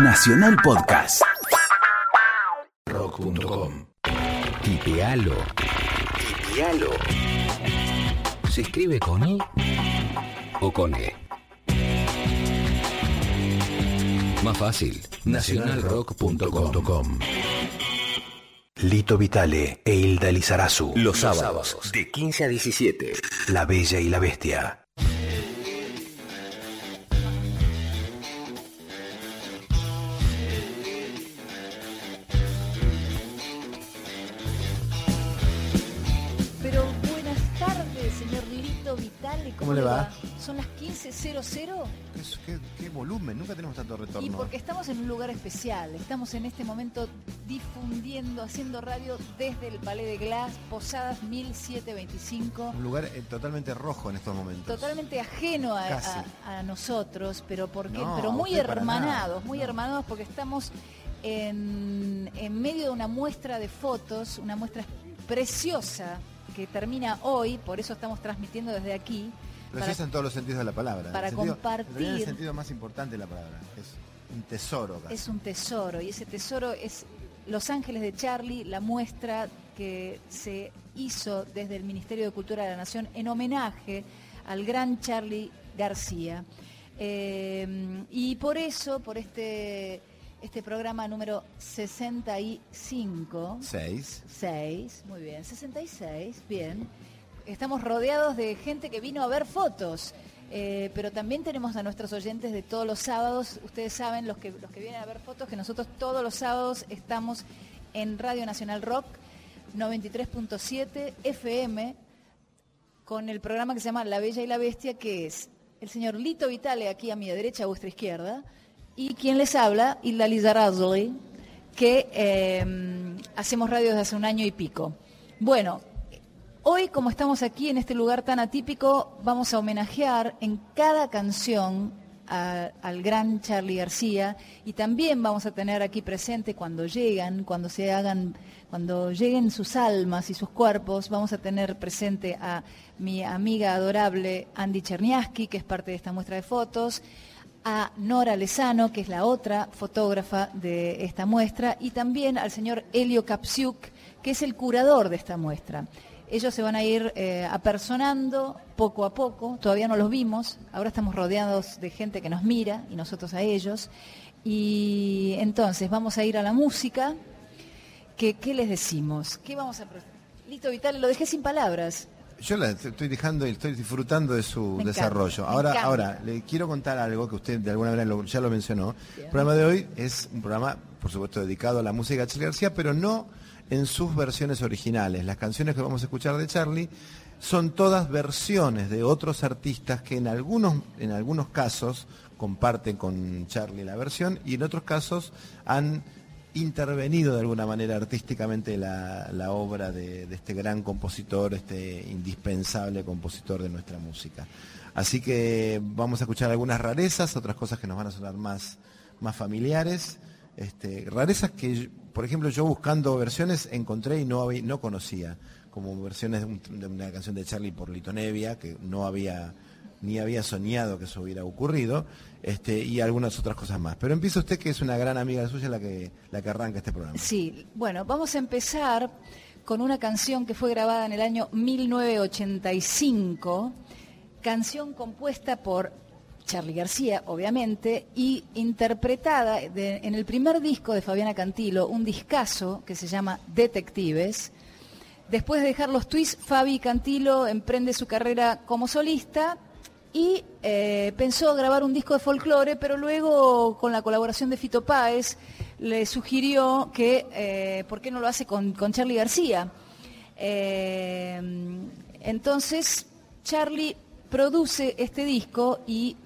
Nacional Podcast. Rock.com. Tipealo. Tipealo. ¿Se escribe con I o con E? Más fácil. Nacionalrock.com. Lito Vitale e Hilda Lizarazu. Los sábados, de 15 a 17. La Bella y la Bestia. Le va? Son las 15.00 Es- ¿Qué, qué volumen? Nunca tenemos tanto retorno. y porque estamos en un lugar especial. Estamos en este momento difundiendo, haciendo radio desde el Palais de Glass, Posadas 1725. Un lugar eh, totalmente rojo en estos momentos. Totalmente ajeno a, Casi. a- a nosotros, pero porque, No, pero muy hermanados, muy No. hermanados porque estamos en, en medio de una muestra de fotos, una muestra preciosa que termina hoy, por eso estamos transmitiendo desde aquí. Preciosa en todos los sentidos de la palabra. para El sentido- compartir. en el sentido más importante de la palabra. Es un tesoro casi. Es un tesoro y ese tesoro es Los Ángeles de Charlie, la muestra que se hizo desde el Ministerio de Cultura de la Nación en homenaje al gran Charlie García. Eh, y por eso, por este, este programa número 65, Seis. 6, muy bien, 66, bien. Estamos rodeados de gente que vino a ver fotos, eh, pero también tenemos a nuestros oyentes de todos los sábados. Ustedes saben, los que, los que vienen a ver fotos, que nosotros todos los sábados estamos en Radio Nacional Rock 93.7 FM con el programa que se llama La Bella y la Bestia, que es el señor Lito Vitale, aquí a mi derecha, a vuestra izquierda, y quien les habla, Hilda Lizarazzoli, que eh, hacemos radio desde hace un año y pico. Bueno, hoy como estamos aquí en este lugar tan atípico, vamos a homenajear en cada canción al gran Charlie García y también vamos a tener aquí presente cuando llegan, cuando se hagan, cuando lleguen sus almas y sus cuerpos, vamos a tener presente a mi amiga adorable Andy Cherniaski, que es parte de esta muestra de fotos, a Nora Lezano, que es la otra fotógrafa de esta muestra, y también al señor Elio Kapsiuk, que es el curador de esta muestra. Ellos se van a ir eh, apersonando poco a poco, todavía no los vimos, ahora estamos rodeados de gente que nos mira y nosotros a ellos. Y entonces vamos a ir a la música. que- ¿Qué les decimos? ¿Qué vamos a... Lito Vital, lo dejé sin palabras. Yo la estoy dejando y estoy disfrutando de su encanta, desarrollo. ahora, ahora, le quiero contar algo que usted de alguna manera ya lo mencionó. El programa de hoy es un programa, por supuesto, dedicado a la música de García, pero no en sus versiones originales. Las canciones que vamos a escuchar de Charlie son todas versiones de otros artistas que en algunos, en algunos casos comparten con Charlie la versión y en otros casos han intervenido de alguna manera artísticamente la, obra de, de este gran compositor, este indispensable compositor de nuestra música. Así que vamos a escuchar algunas rarezas, otras cosas que nos van a sonar más, más familiares. Este, rarezas que, por ejemplo, yo buscando versiones encontré y no, no conocía, como versiones de, un- de una canción de Charlie por Lito Nevia, que no había ni había soñado que eso hubiera ocurrido, este, y algunas otras cosas más. Pero empieza usted, que es una gran amiga suya, la que, la que arranca este programa. Sí, bueno, vamos a empezar con una canción que fue grabada en el año 1985, canción compuesta por Charlie García, obviamente, y interpretada en el primer disco de Fabiana Cantilo, un discazo que se llama Detectives. Después de dejar los twists, Fabi Cantilo emprende su carrera como solista y eh, pensó grabar un disco de folclore, pero luego con la colaboración de Fito Páez le sugirió que eh, por qué no lo hace con, con Charlie García. Eh, entonces Charlie produce este disco y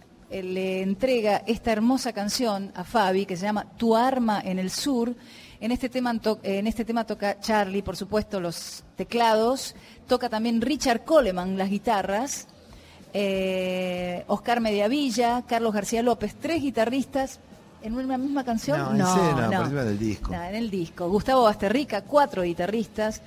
le entrega esta hermosa canción a Fabi que se llama Tu arma en el sur. En este tema, to- en este tema toca Charlie, por supuesto, los teclados. Toca también Richard Coleman las guitarras. eh, Oscar Mediavilla, Carlos García López, tres guitarristas en una misma canción. No, en no, por del disco. No, en el disco. Gustavo Basterrica, cuatro guitarristas.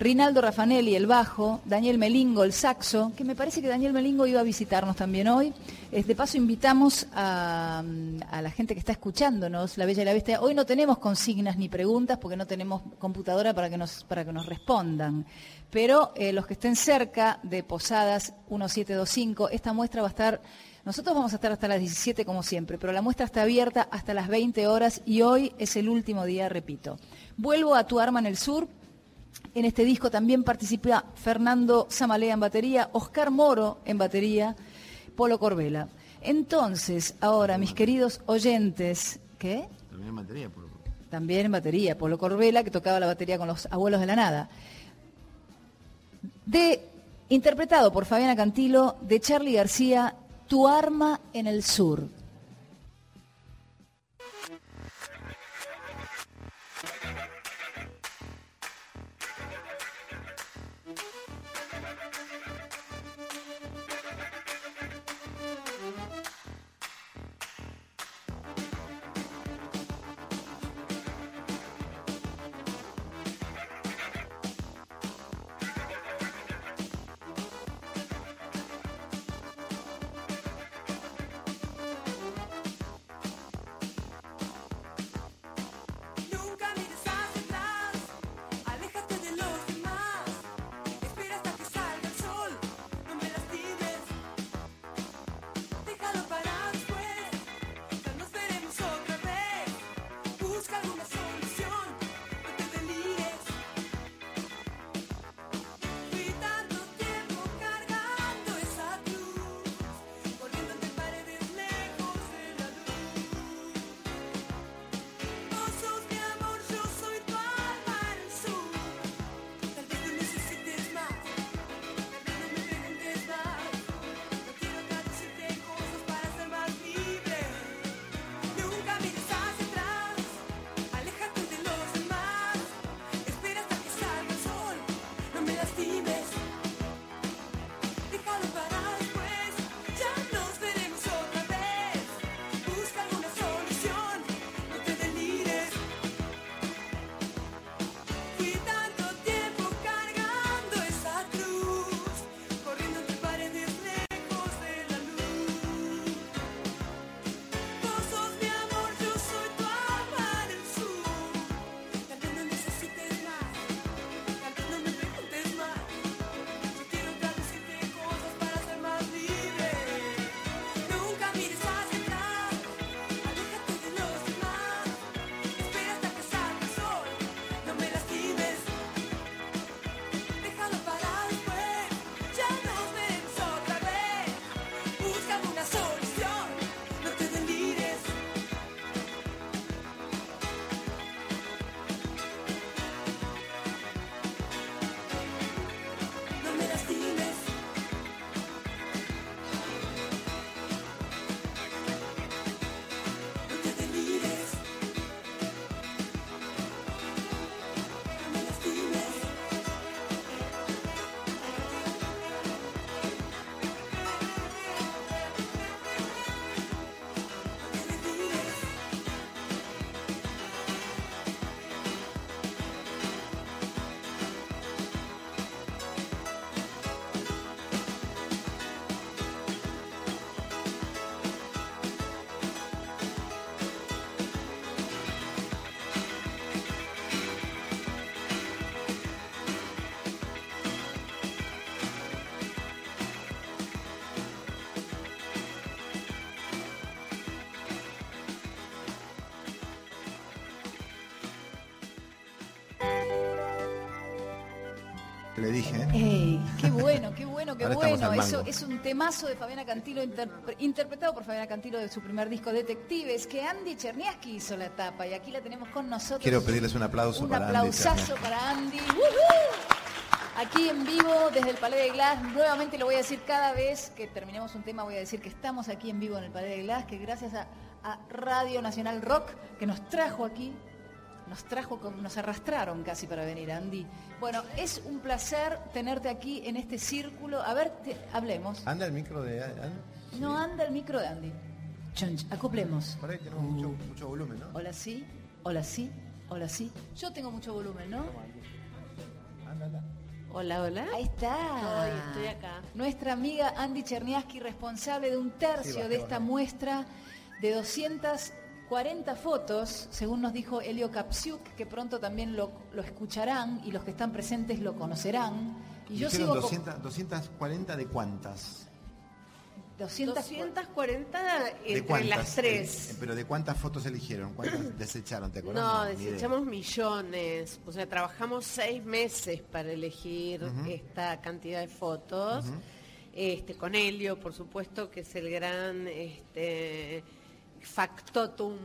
Rinaldo Raffanelli, el bajo, Daniel Melingo, el saxo, que me parece que Daniel Melingo iba a visitarnos también hoy. De paso invitamos a, a la gente que está escuchándonos, La Bella y la Bestia. Hoy no tenemos consignas ni preguntas porque no tenemos computadora para que nos, para que nos respondan. Pero eh, los que estén cerca de Posadas 1725, esta muestra va a estar nosotros vamos a estar hasta las 17 como siempre, pero la muestra está abierta hasta las 20 horas y hoy es el último día, repito. Vuelvo a Tu Arma en el Sur. En este disco también participa Fernando Zamalea en batería, Oscar Moro en batería, Polo Corbela. Entonces, ahora, mis queridos oyentes, ¿qué? También en batería, por También en batería, Polo Corbela, que tocaba la batería con los abuelos de la nada. De, interpretado por Fabiana Cantilo, de Charlie García, Tu arma en el sur. Le dije, ¿eh? ¡Qué bueno, qué bueno, qué bueno! Eso es un temazo de Fabiana Cantilo, interpre- interpretado por Fabiana Cantilo de su primer disco Detectives, que Andy Cherniaski hizo la tapa y aquí la tenemos con nosotros. Quiero pedirles un aplauso Un para Andy aplausazo Cherniaski. para Andy. ¡Woohoo! Aquí en vivo desde el Palais de Glass. Nuevamente lo voy a decir cada vez que terminemos un tema, voy a decir que estamos aquí en vivo en el Palais de Glass, que gracias a, a Radio Nacional Rock que nos trajo aquí, nos trajo, con- nos arrastraron casi para venir, Andy. Bueno, es un placer tenerte aquí en este círculo. A ver, te- hablemos. ¿Anda el micro de Andy? No anda el micro de Andy. Chonch, acoplemos. Por ahí tenemos mucho, mucho volumen, ¿no? Hola sí, hola sí, hola sí. Yo tengo mucho volumen, ¿no? Hola, hola. Ahí está. Estoy acá. Nuestra amiga Andy Cherniaski, responsable de un tercio de esta muestra de 240 fotos, según nos dijo Elio Kapsiuk, que pronto también lo, lo escucharán y los que están presentes lo conocerán. Y yo sigo con 200, 240 de cuántas. 200 240 ¿De entre cuántas? las tres. Eh, pero ¿de cuántas fotos eligieron? ¿Cuántas desecharon? ¿Te acuerdas? No, desechamos millones. O sea, trabajamos seis meses para elegir esta cantidad de fotos. Este, con Helio, por supuesto, que es el gran este, factotum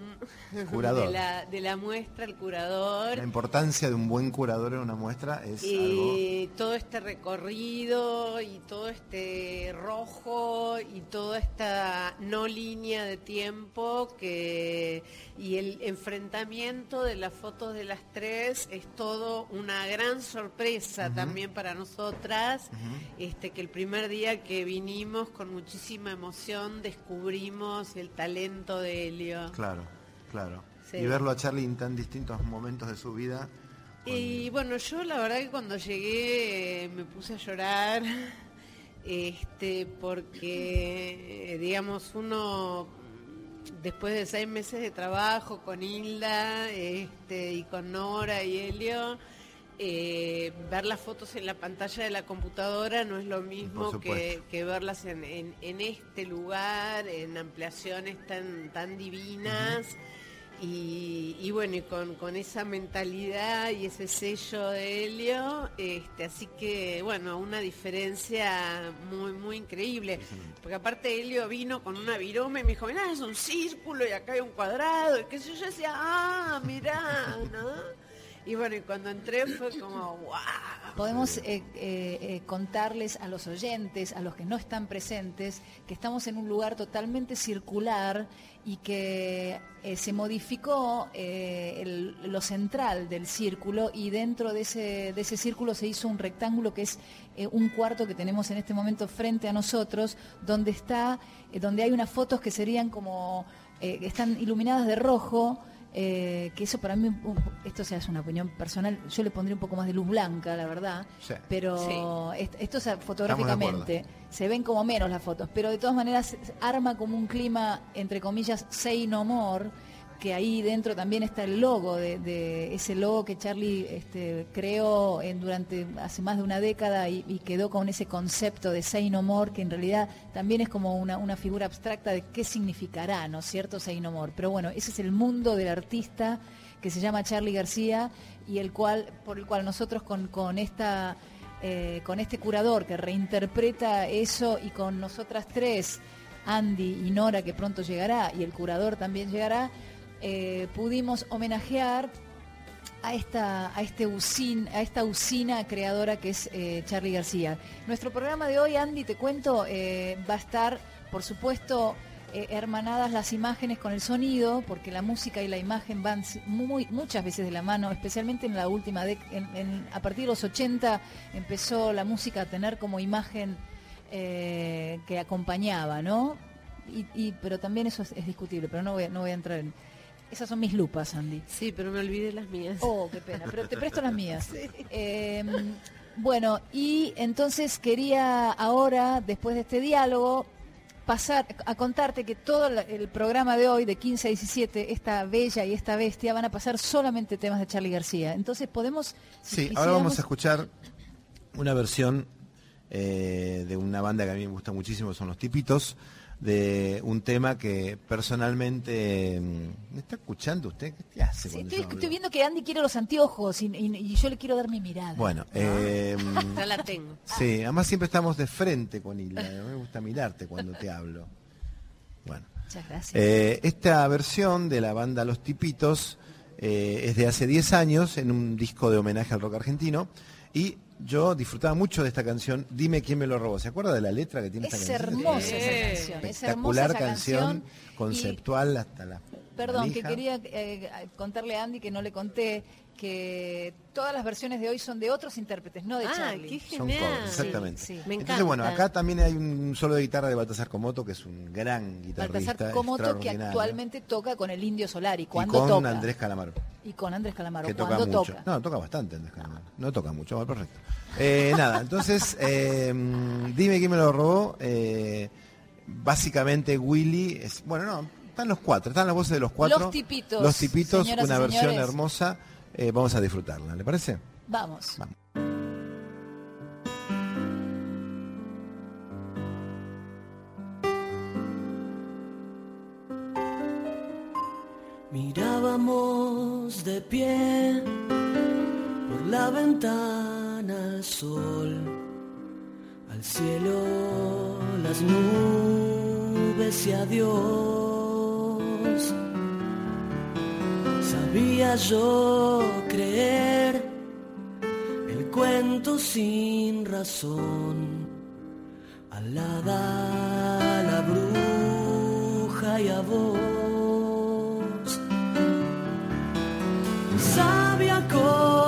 Curador. de la, de la muestra, el curador. La importancia de un buen curador en una muestra es algo... Todo este recorrido y todo este rojo y toda esta no línea de tiempo que y el enfrentamiento de las fotos de las tres es todo una gran sorpresa también para nosotras este que el primer día que vinimos con muchísima emoción descubrimos el talento de Helio Claro, claro. Sí. Y verlo a Charlie en tan distintos momentos de su vida. Y bueno, yo la verdad que cuando llegué eh, me puse a llorar, este, porque eh, digamos uno después de seis meses de trabajo con Hilda, este, y con Nora y Helio, eh, ver las fotos en la pantalla de la computadora no es lo mismo que, que verlas en, en- en este lugar, en ampliaciones tan, tan divinas. Y, y bueno, y con, con esa mentalidad y ese sello de Helio, este, así que bueno, una diferencia muy, muy increíble. Porque aparte Helio vino con una virome y me dijo, mirá, es un círculo y acá hay un cuadrado, y yo, yo decía, ah, mirá, ¿no? Y bueno, y cuando entré fue como, wow. Podemos eh, eh, eh, contarles a los oyentes, a los que no están presentes, que estamos en un lugar totalmente circular y que se modificó lo central del círculo y dentro de ese, de ese círculo se hizo un rectángulo que es un cuarto que tenemos en este momento frente a nosotros, donde está, donde hay unas fotos que serían como, están iluminadas de rojo. Eh, que eso para mí, esto sea, es una opinión personal, yo le pondría un poco más de luz blanca, la verdad, Sí. pero est- esto o sea, Estamos fotográficamente se ven como menos las fotos, pero de todas maneras arma como un clima, entre comillas, say no more, que ahí dentro también está el logo, de, ese logo que Charlie este, creó durante hace más de una década y, y quedó con ese concepto de say no more, que en realidad también es como una, una figura abstracta de qué significará, ¿no es cierto?, say no more. Pero bueno, ese es el mundo del artista que se llama Charlie García y el cual, por el cual nosotros con, con esta eh, con este curador que reinterpreta eso y con nosotras tres, Andy y Nora, que pronto llegará, y el curador también llegará, eh, pudimos homenajear a esta, a, este usin- a esta usina creadora que es eh, Charlie García. Nuestro programa de hoy, Andy, te cuento, eh, va a estar, por supuesto, eh, hermanadas las imágenes con el sonido, porque la música y la imagen van muchas veces de la mano, especialmente en la última década, a partir de los 80 empezó la música a tener como imagen que acompañaba, ¿no? Y, pero también eso es, discutible, pero no voy, no voy a entrar en... Esas son mis lupas, Andy. Sí, pero me olvidé las mías. Oh, qué pena, pero te presto las mías. Eh, bueno, y entonces quería ahora, después de este diálogo, pasar a contarte que todo el programa de hoy, de 15 a 17, esta bella y esta bestia, van a pasar solamente temas de Charlie García. Entonces podemos... si Sí, ahora vamos a escuchar una versión eh, de una banda que a mí me gusta muchísimo, son los Tipitos, de un tema que personalmente... mm, ¿Me está escuchando usted? ¿Qué hace? Sí, estoy, viendo que Andy quiere los anteojos y, y- y yo le quiero dar mi mirada. Bueno, eh, Ya la tengo. sí, además siempre estamos de frente con Hilda, me gusta mirarte cuando te hablo. Bueno. Muchas gracias. Eh, esta versión de la banda Los Tipitos eh, es de hace 10 años en un disco de homenaje al rock argentino y yo disfrutaba mucho de esta canción Dime quién me lo robó. ¿Se acuerda de la letra que tiene es esta canción? hermosa esa canción. Es hermosa Espectacular esa canción, canción. y- conceptual hasta la Perdón, que quería eh, contarle a Andy que no le conté que todas las versiones de hoy son de otros intérpretes, no de Ah, Charlie. qué Son genial. covers, exactamente. Sí, sí. Me Entonces, bueno, acá también hay un solo de guitarra de Baltasar Comoto, que es un gran guitarrista. Baltasar Comoto que actualmente toca con el Indio Solari. y ¿Cuándo con toca? Andrés Calamaro. Y con Andrés Calamaro, que toca mucho. toca. No, toca bastante Andrés Calamaro. No toca mucho, va perfecto. Eh, nada, entonces, eh, dime quién me lo robó. Eh, básicamente Willy es, bueno, no, están los cuatro, están las voces de los cuatro. Los tipitos, Los tipitos, una versión señores. hermosa. Eh, vamos a disfrutarla, ¿le parece? Vamos. Vamos. Mirábamos de pie por la ventana al sol, al cielo, las nubes y a Dios. Sabía yo creer el cuento sin razón, al hada, a la bruja y a vos. Sabía correr,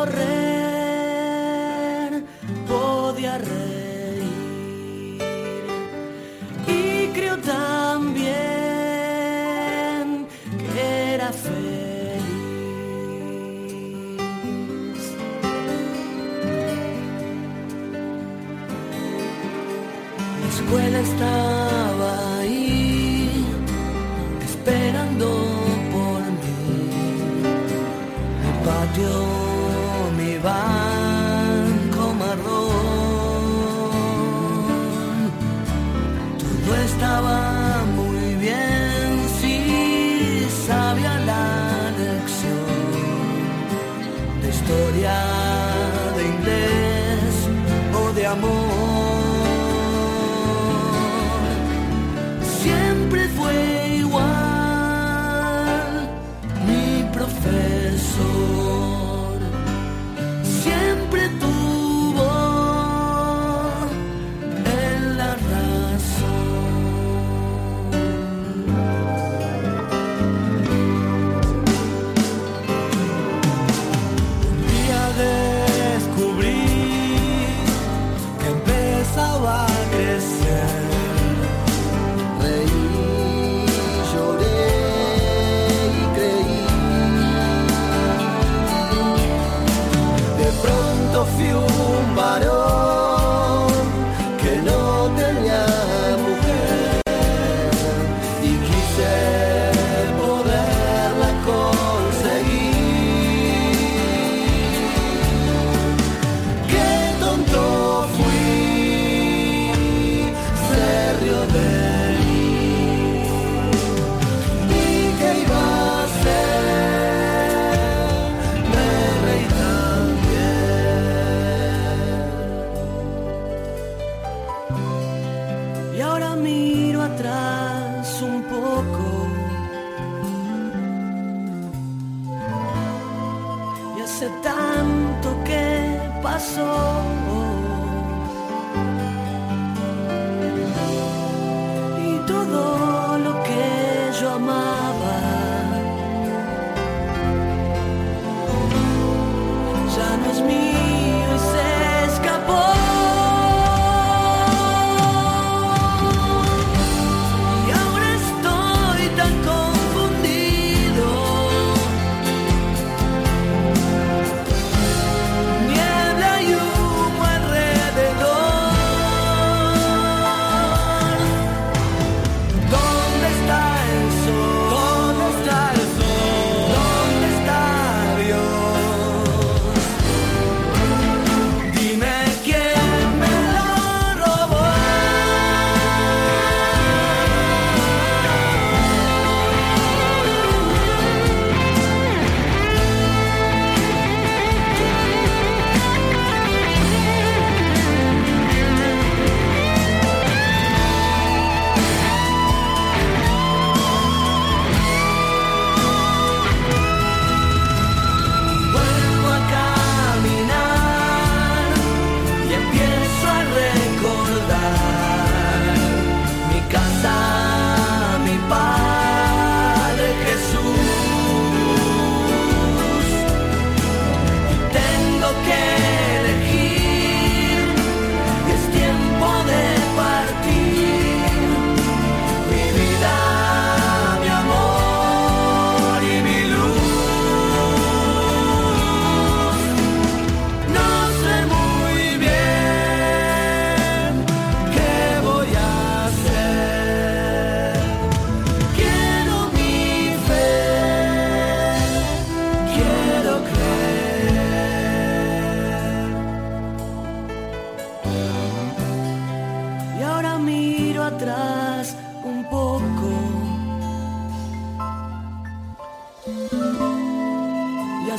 La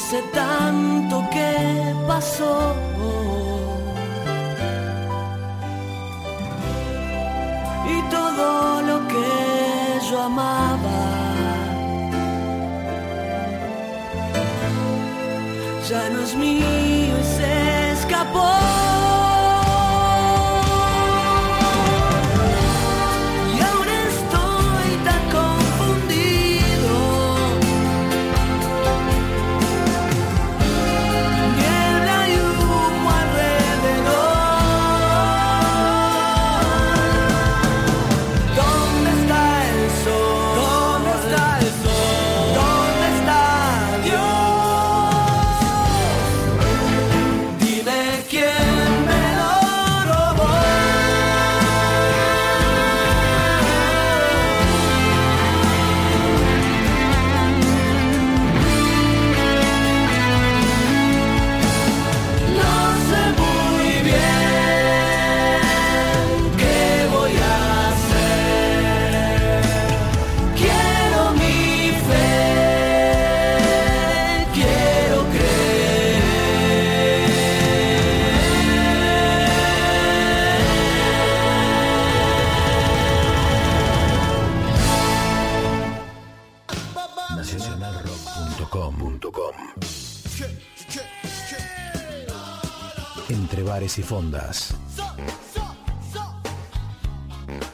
hace tanto que pasó. Y todo lo que yo amaba ya no es mío y se escapó.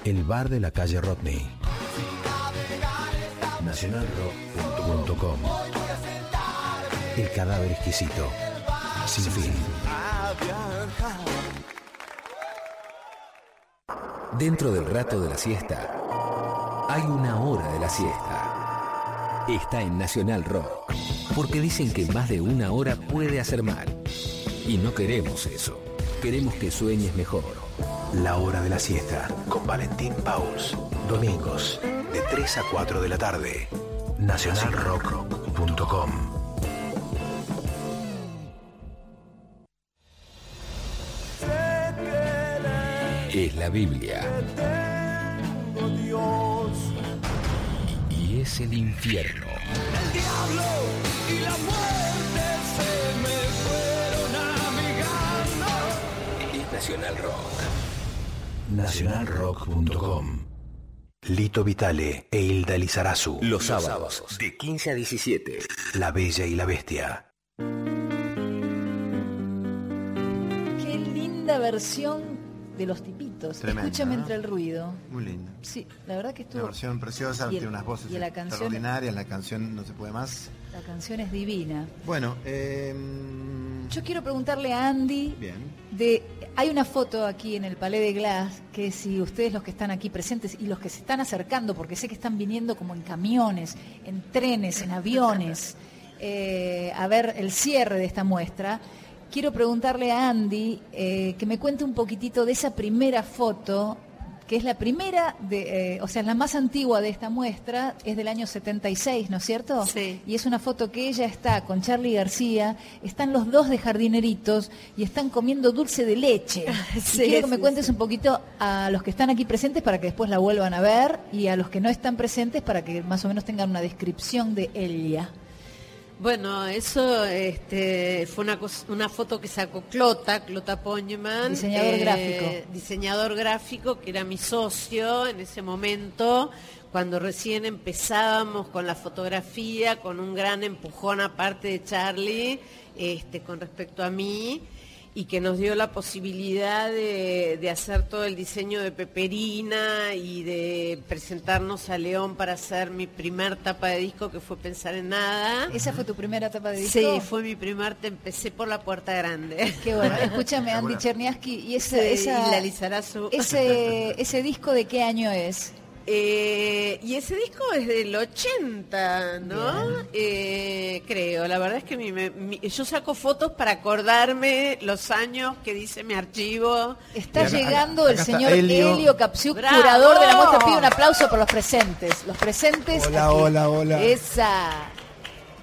El bar de la calle Rodney. Nacionalrock.com El cadáver exquisito. Sin fin. Dentro del rato de la siesta, hay una hora de la siesta. Está en Nacional Rock, porque dicen que más de una hora puede hacer mal. Y no queremos eso. Queremos que sueñes mejor. La hora de la siesta con Valentín Pauls. Domingos de 3 a 4 de la tarde. Nacionalrock.com Es la Biblia. Y, y es el infierno. Es Nacional Rock. Nacionalrock.com Lito Vitale e Hilda Lizarazu. Los sábados, de 15 a 17. La Bella y la Bestia. Qué linda versión de los tipitos. Tremendo, Escúchame ¿no? entre el ruido. Muy lindo. Sí, la verdad que estuvo. Una versión preciosa, y el- tiene unas voces y la canción- extraordinarias, la canción no se puede más. La canción es divina. Bueno, eh, Yo quiero preguntarle a Andy bien. de hay una foto aquí en el Palais de Glass que si ustedes los que están aquí presentes y los que se están acercando, porque sé que están viniendo como en camiones, en trenes, en aviones, eh, a ver el cierre de esta muestra, quiero preguntarle a Andy eh, que me cuente un poquitito de esa primera foto que es la primera, de, eh, o sea, la más antigua de esta muestra, es del año 76, ¿no es cierto? Sí. Y es una foto que ella está con Charlie García, están los dos de jardineritos y están comiendo dulce de leche. Y Sí, quiero que me sí, cuentes sí. un poquito a los que están aquí presentes para que después la vuelvan a ver y a los que no están presentes para que más o menos tengan una descripción de ella. Bueno, eso este, fue una, una foto que sacó Clota, Clota Poñman. Diseñador gráfico. Diseñador gráfico, que era mi socio en ese momento, cuando recién empezábamos con la fotografía, con un gran empujón aparte de Charlie, este, con respecto a mí, y que nos dio la posibilidad de, de hacer todo el diseño de Peperina y de presentarnos a León para hacer mi primer tapa de disco, que fue Pensar en Nada. ¿Esa fue tu primera etapa de disco? Sí, fue mi primer, te empecé por la puerta grande. Qué bueno. Escúchame, Andy Cherniaski, y Sí, esa- y la Lizarazu. ese, ese disco de qué año es? Eh, y ese disco es del 80, ¿no? Eh, creo, la verdad es que mi- me- mi- yo saco fotos para acordarme los años que dice mi archivo. Está acá- llegando acá el señor Helio. Helio, curador de la muestra. Pido un aplauso por los presentes. Los presentes. Hola, aquí. hola, hola. Esa.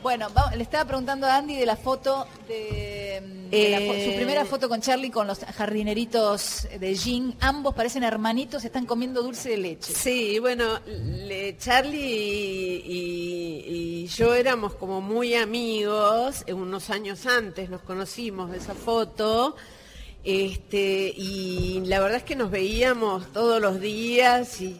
Bueno, le estaba preguntando a Andy de la foto de de, de la Eh, su primera foto con Charlie con los jardineritos de Jean. Ambos parecen hermanitos, están comiendo dulce de leche. Sí, bueno, le- Charlie y, y- y yo éramos como muy amigos, eh, unos años antes nos conocimos de esa foto, este, y la verdad es que nos veíamos todos los días y,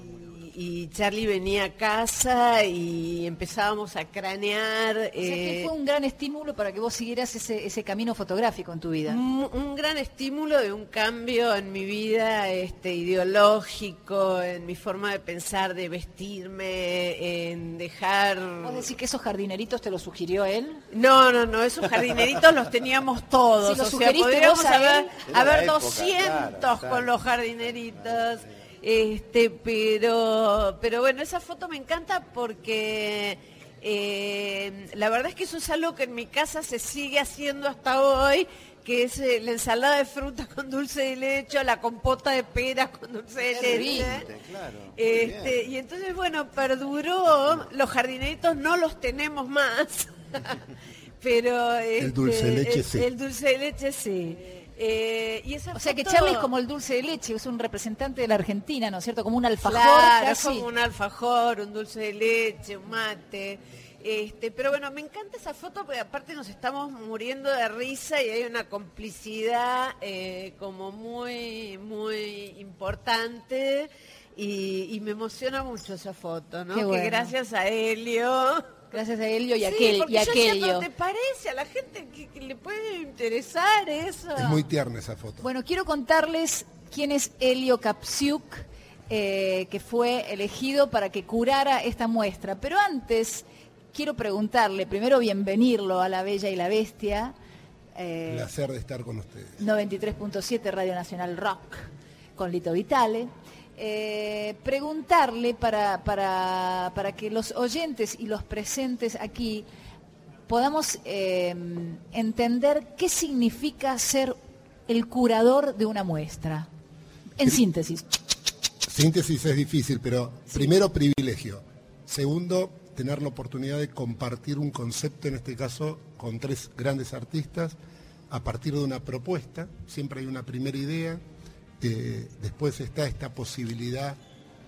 y Charlie venía a casa y empezáis a cranear. O sea que eh, fue un gran estímulo para que vos siguieras ese, ese camino fotográfico en tu vida. un, un gran estímulo de un cambio en mi vida este, ideológico, en mi forma de pensar, de vestirme, en dejar... ¿Vos decís que esos jardineritos te los sugirió él? No, no, no, esos jardineritos los teníamos todos. Si los o sea, sugeriste podríamos vos a haber, haber época, 200 claro, claro. con los jardineritos. Este, pero, pero bueno, esa foto me encanta porque eh, la verdad es que eso es algo que en mi casa se sigue haciendo hasta hoy, que es eh, la ensalada de fruta con dulce de leche, la compota de peras con dulce de leche. Claro. Este, y entonces, bueno, perduró, los jardineritos no los tenemos más, pero... El dulce de este, leche el- sí. El dulce de leche sí. Eh, y esa O sea que Charlie es como el dulce de leche, es un representante de la Argentina, ¿no es cierto? Como un alfajor Claro, casi. como un alfajor, un dulce de leche, un mate. Este, pero bueno, me encanta esa foto porque aparte nos estamos muriendo de risa y hay una complicidad eh, como muy, muy importante y, y me emociona mucho esa foto, ¿no? Bueno. Que gracias a Helio. Gracias a Helio y, Sí, aquel, porque y yo aquello. "¿Pero ¿te parece a la gente que, que le puede interesar eso? Es muy tierna esa foto. Bueno, quiero contarles quién es Helio Kapsiuk, eh, que fue elegido para que curara esta muestra. Pero antes, quiero preguntarle, primero bienvenirlo a La Bella y la Bestia, eh, Placer de estar con ustedes. 93.7 Radio Nacional Rock, con Lito Vitale. Eh, preguntarle para, para, para que los oyentes y los presentes aquí podamos eh, entender qué significa ser el curador de una muestra. En síntesis. Síntesis es difícil, pero primero privilegio. Segundo, tener la oportunidad de compartir un concepto, en este caso, con tres grandes artistas, a partir de una propuesta. Siempre hay una primera idea. Eh, después está esta posibilidad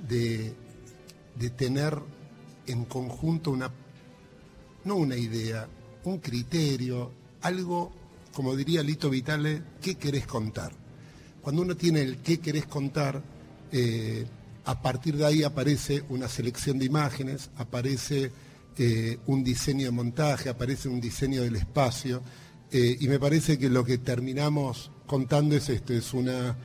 de, de tener en conjunto una, no una idea, un criterio, algo, como diría Lito Vitale, ¿qué querés contar? Cuando uno tiene el qué querés contar, eh, a partir de ahí aparece una selección de imágenes, aparece eh, un diseño de montaje, aparece un diseño del espacio, eh, y me parece que lo que terminamos contando es esto, es una,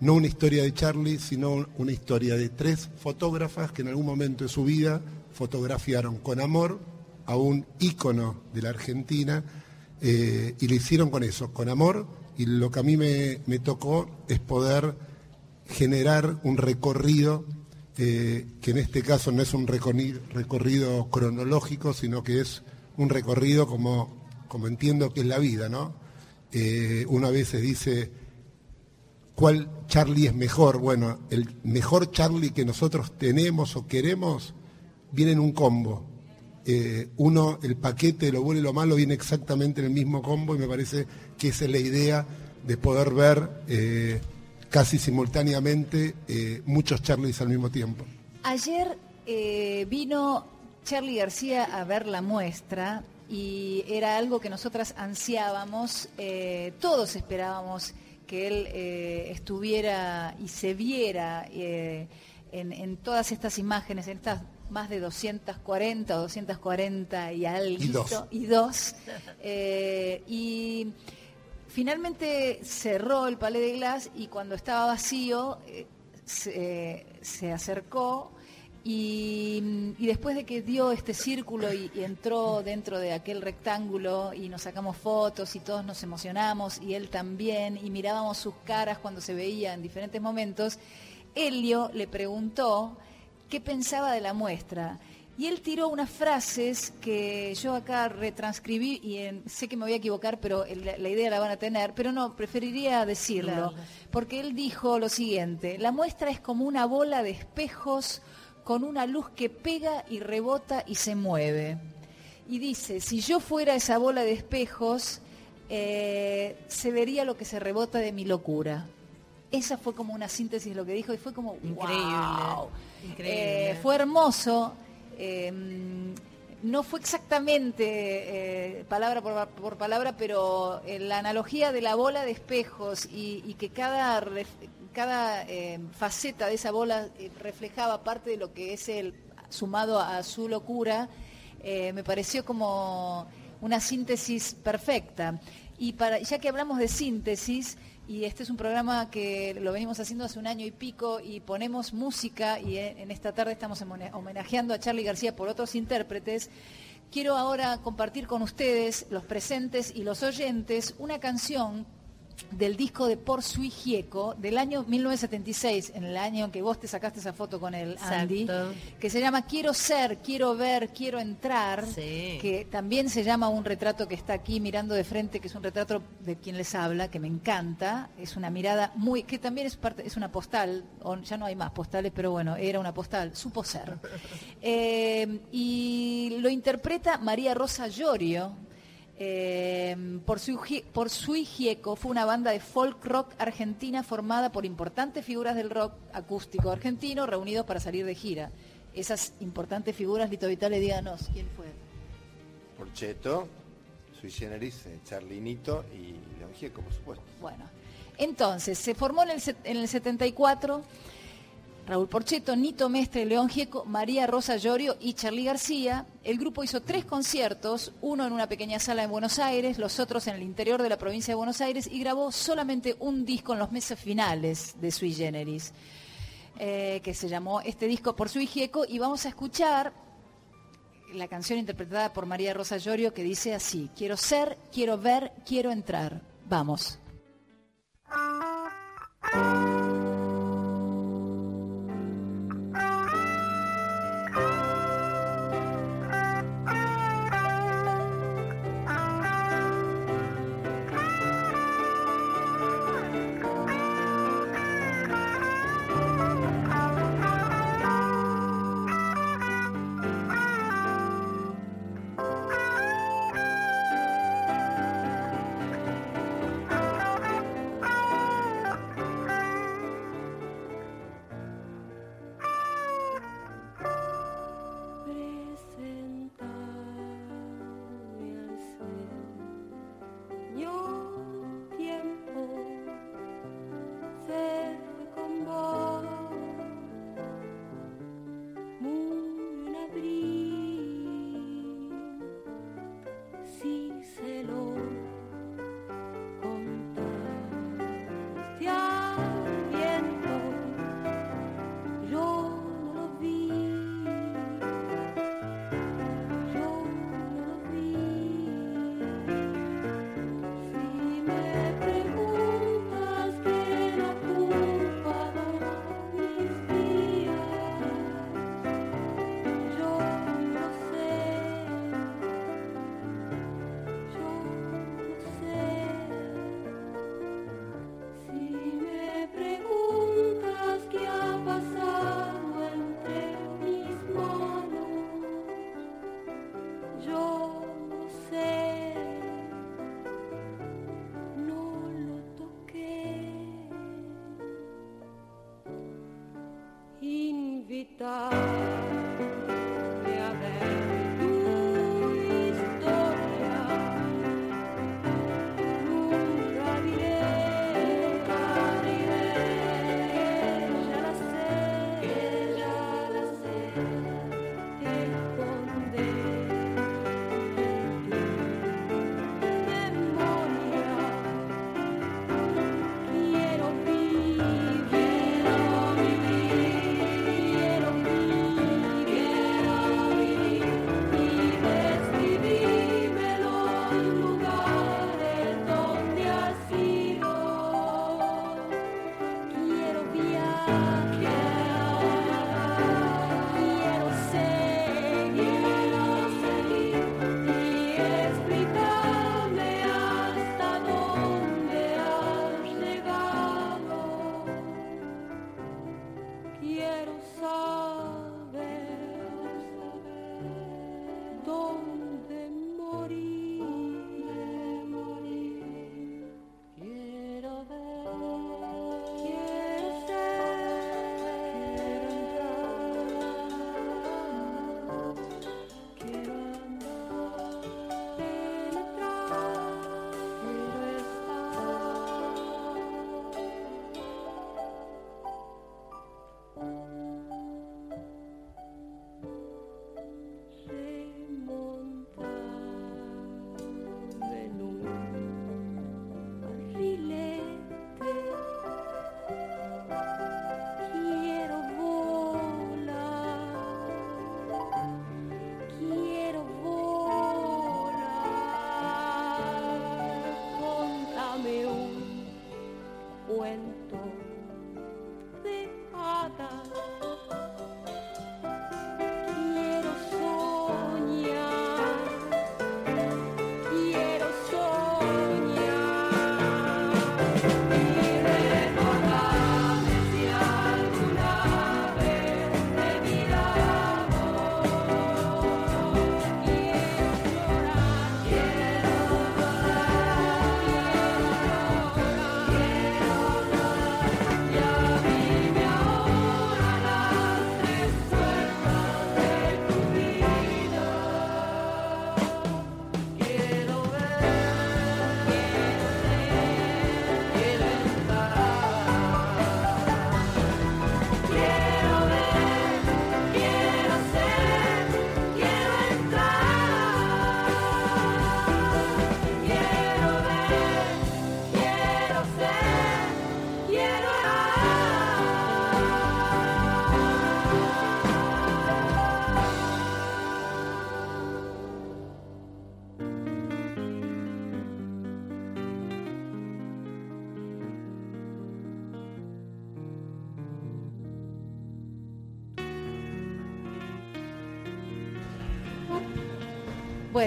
no una historia de Charlie, sino una historia de tres fotógrafas que en algún momento de su vida fotografiaron con amor a un ícono de la Argentina eh, y lo hicieron con eso, con amor, y lo que a mí me, me tocó es poder generar un recorrido, eh, que en este caso no es un recorrido cronológico, sino que es un recorrido como, como entiendo que es la vida, ¿no? Eh, uno a veces dice, ¿cuál Charlie es mejor? Bueno, el mejor Charlie que nosotros tenemos o queremos viene en un combo. Eh, uno, el paquete de lo bueno y lo malo viene exactamente en el mismo combo y me parece que esa es la idea de poder ver eh, casi simultáneamente eh, muchos Charlies al mismo tiempo. Ayer vino Charlie García a ver la muestra y era algo que nosotras ansiábamos, todos esperábamos que él eh, estuviera y se viera eh, en, en todas estas imágenes, en estas más de 240 o 240 y algo. Y dos. Y dos. Eh, y finalmente cerró el Palais de Glass y cuando estaba vacío se, se acercó y, y después de que dio este círculo y, y entró dentro de aquel rectángulo y nos sacamos fotos y todos nos emocionamos y él también y mirábamos sus caras cuando se veía en diferentes momentos, Helio le preguntó qué pensaba de la muestra. Y él tiró unas frases que yo acá retranscribí y en- sé que me voy a equivocar, pero la idea la van a tener, pero no, preferiría decirlo, porque él dijo lo siguiente, la muestra es como una bola de espejos con una luz que pega y rebota y se mueve. Y dice, si yo fuera esa bola de espejos, eh, se vería lo que se rebota de mi locura. Esa fue como una síntesis de lo que dijo y fue como Increíble, wow. increíble. Eh, fue hermoso. eh, no fue exactamente eh, palabra por, por palabra, pero eh, la analogía de la bola de espejos y, y que cada, ref- cada eh, faceta de esa bola eh, reflejaba parte de lo que es el sumado a su locura, eh, me pareció como una síntesis perfecta. Y para, ya que hablamos de síntesis, y este es un programa que lo venimos haciendo hace un año y pico y ponemos música y en esta tarde estamos homenajeando a Charlie García por otros intérpretes. Quiero ahora compartir con ustedes, los presentes y los oyentes, una canción del disco de Por Sui Gieco del año 1976, en el año en que vos te sacaste esa foto con el Andy, Exacto. que se llama Quiero ser, quiero ver, quiero entrar, Sí. que también se llama un retrato que está aquí mirando de frente, que es un retrato de quien les habla, que me encanta, es una mirada muy, que también es parte, es una postal, ya no hay más postales, pero bueno, era una postal, supo ser. Eh, y lo interpreta María Rosa Llorio, eh, por, su, por Sui Gieco fue una banda de folk rock argentina formada por importantes figuras del rock acústico argentino reunidos para salir de gira. Esas importantes figuras, Lito Vitale, díganos, ¿quién fue? Porcheto, Sui Generis, eh, Charlinito y León Gieco, por supuesto. Bueno, entonces, se formó en el, en el 74 Raúl Porcheto, Nito Mestre, León Gieco, María Rosa Llorio y Charly García. El grupo hizo tres conciertos, uno en una pequeña sala en Buenos Aires, los otros en el interior de la provincia de Buenos Aires y grabó solamente un disco en los meses finales de Sui Generis, eh, que se llamó este disco por Sui Gieco y vamos a escuchar la canción interpretada por María Rosa Llorio que dice así, quiero ser, quiero ver, quiero entrar. Vamos.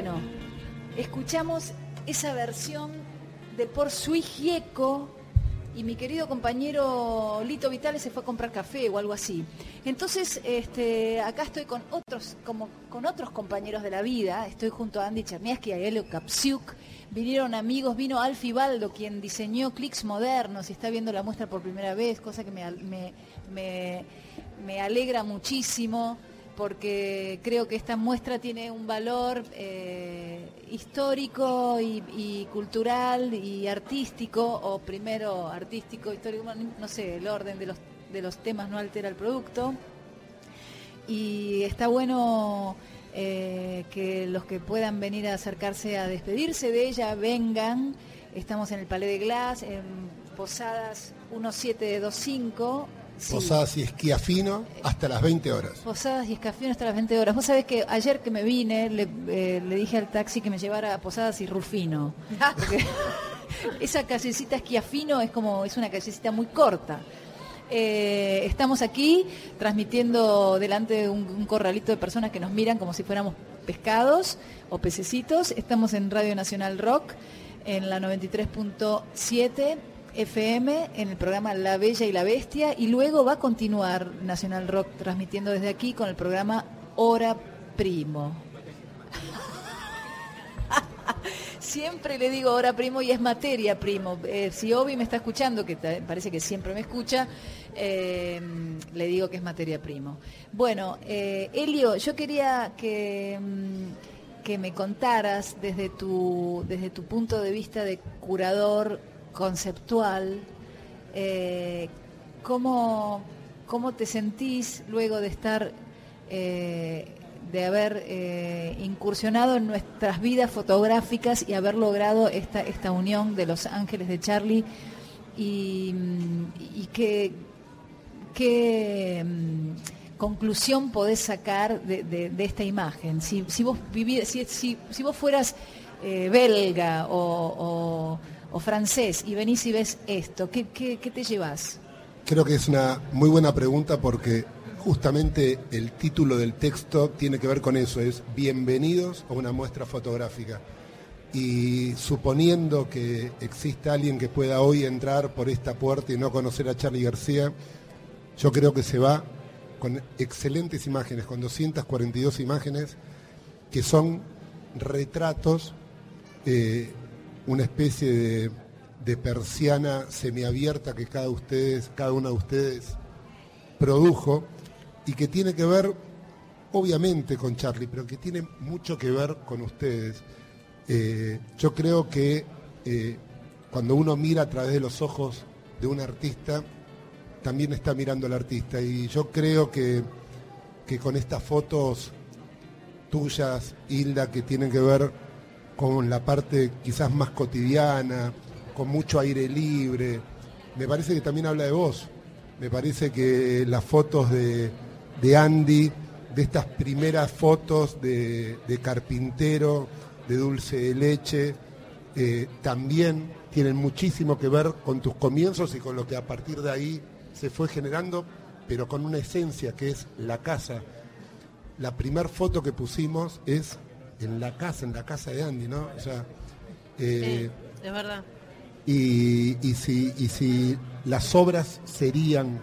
Bueno, escuchamos esa versión de Por Sui Gieco y mi querido compañero Lito Vitale se fue a comprar café o algo así. Entonces, este, acá estoy con otros, como con otros compañeros de la vida. Estoy junto a Andy Cherniaski a Elio Kapsiuk. Vinieron amigos, vino Alfie Baldo, quien diseñó clics modernos y está viendo la muestra por primera vez, cosa que me- me- me alegra muchísimo porque creo que esta muestra tiene un valor eh, histórico y, cultural y artístico, o primero artístico, histórico, no, no sé, el orden de los, de los temas no altera el producto. Y está bueno eh, que los que puedan venir a acercarse a despedirse de ella vengan. Estamos en el Palais de Glass, en Posadas 1725. Sí. Posadas y esquiafino hasta las 20 horas. Posadas y Escafión hasta las 20 horas. Vos sabés que ayer que me vine le, eh, le dije al taxi que me llevara a Posadas y Rufino. Porque esa callecita Esquiafino es como, es una callecita muy corta. Eh, estamos aquí transmitiendo delante de un, un corralito de personas que nos miran como si fuéramos pescados o pececitos. Estamos en Radio Nacional Rock en la 93.7 FM en el programa La Bella y la Bestia y luego va a continuar Nacional Rock transmitiendo desde aquí con el programa Hora Primo. Siempre le digo hora primo y es materia primo. Eh, si Obi me está escuchando, que parece que siempre me escucha, eh, le digo que es materia primo. Bueno, eh, Elio, yo quería que, mm, que me contaras desde tu, desde tu punto de vista de curador conceptual, eh, cómo, cómo te sentís luego de estar, eh, de haber eh, incursionado en nuestras vidas fotográficas y haber logrado esta, esta unión de Los Ángeles de Charlie y, que, qué mm, conclusión podés sacar de, esta imagen. Si, si vos si, si- vos fueras belga o- o francés y venís y ves esto, ¿qué, te llevas? Creo que es una muy buena pregunta porque justamente el título del texto tiene que ver con eso, es Bienvenidos a una muestra fotográfica. Y suponiendo que exista alguien que pueda hoy entrar por esta puerta y no conocer a Charlie García, yo creo que se va con excelentes imágenes, con 242 imágenes que son retratos, eh, una especie de, de persiana semiabierta que cada, ustedes, cada una de ustedes produjo y que tiene que ver, obviamente, con Charlie, pero que tiene mucho que ver con ustedes. Eh, yo creo que eh, cuando uno mira a través de los ojos de un artista, también está mirando al artista. Y yo creo que, que con estas fotos tuyas, Hilda, que tienen que ver con la parte quizás más cotidiana, con mucho aire libre, me parece que también habla de vos. Me parece que las fotos de, de Andy, de estas primeras fotos de, carpintero, de dulce de leche, eh, también tienen muchísimo que ver con tus comienzos y con lo que a partir de ahí se fue generando, pero con una esencia que es la casa. La primer foto que pusimos es en la casa, en la casa de Andy, ¿no? O sea, eh, Sí, es verdad. y, y si, y si las obras serían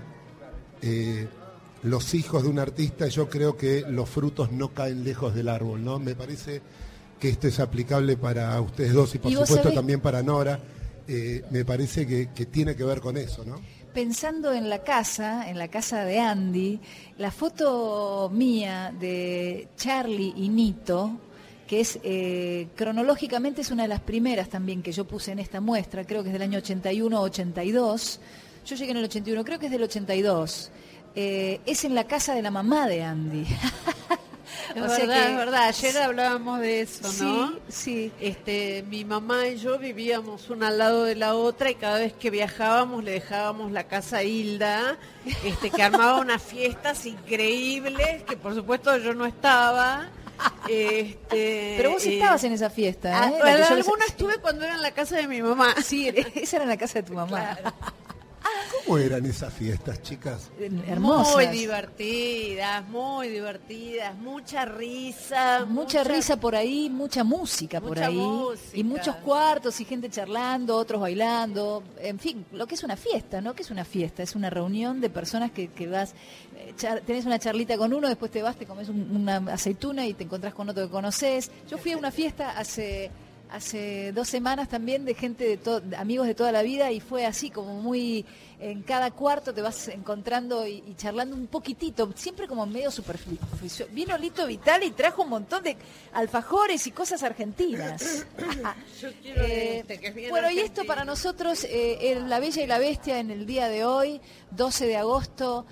eh, los hijos de un artista, yo creo que los frutos no caen lejos del árbol, ¿no? Me parece que esto es aplicable para ustedes dos y por Y supuesto sabés- también para Nora. Eh, me parece que, que tiene que ver con eso, ¿no? Pensando en la casa, en la casa de Andy, la foto mía de Charlie y Nito, que es eh, cronológicamente es una de las primeras también que yo puse en esta muestra, creo que es del año 81-82. Yo llegué en el 81, creo que es del 82. Eh, es en la casa de la mamá de Andy. Es O sea verdad, que- es verdad. Ayer hablábamos de eso, ¿no? Sí, sí. Este, mi mamá y yo vivíamos una al lado de la otra y cada vez que viajábamos le dejábamos la casa a Hilda, este, que armaba unas fiestas increíbles, que por supuesto yo no estaba. Este, Pero vos eh, estabas en esa fiesta, ¿eh? La que yo les- alguna estuve cuando era en la casa de mi mamá. Sí, esa era en la casa de tu mamá. ¿Cómo eran esas fiestas, chicas? Hermosas. Muy divertidas, muy divertidas, mucha risa. Mucha risa por ahí, mucha música por Mucha ahí. música. Y muchos cuartos y gente charlando, otros bailando. En fin, lo que es una fiesta, ¿no? que es una fiesta? Es una reunión de personas que, que vas, eh, char- tenés una charlita con uno, después te vas, te comes un- una aceituna y te encontrás con otro que conoces. Yo fui a una fiesta hace hace dos semanas también de gente de to- amigos de toda la vida y fue así como muy en cada cuarto te vas encontrando y, y charlando un poquitito siempre como medio superficial vino Lito Vital y trajo un montón de alfajores y cosas argentinas. Yo quiero eh, este, que es bien bueno, y esto para nosotros, eh, el La Bella y la Bestia en el día de hoy, 12 de agosto,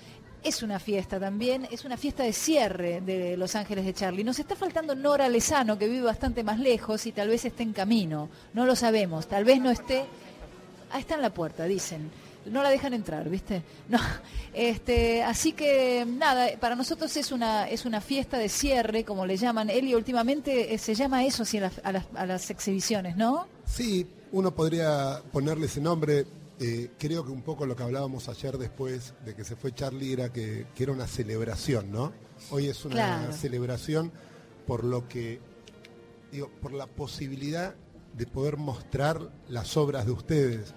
es una fiesta también, es una fiesta de cierre de Los Ángeles de Charlie. Nos está faltando Nora Lezano, que vive bastante más lejos y tal vez esté en camino. No lo sabemos, tal vez no esté. Ah, está en la puerta, dicen. No la dejan entrar, ¿viste? No. Este, así que nada, para nosotros es una es una fiesta de cierre, como le llaman. Eli últimamente eh, se llama eso así a las, a las- a las exhibiciones, ¿no? Sí, uno podría ponerle ese nombre. Eh, creo que un poco lo que hablábamos ayer después de que se fue Charlie era que, que era una celebración, ¿no? Hoy es una Claro. celebración por lo que, digo, por la posibilidad de poder mostrar las obras de ustedes.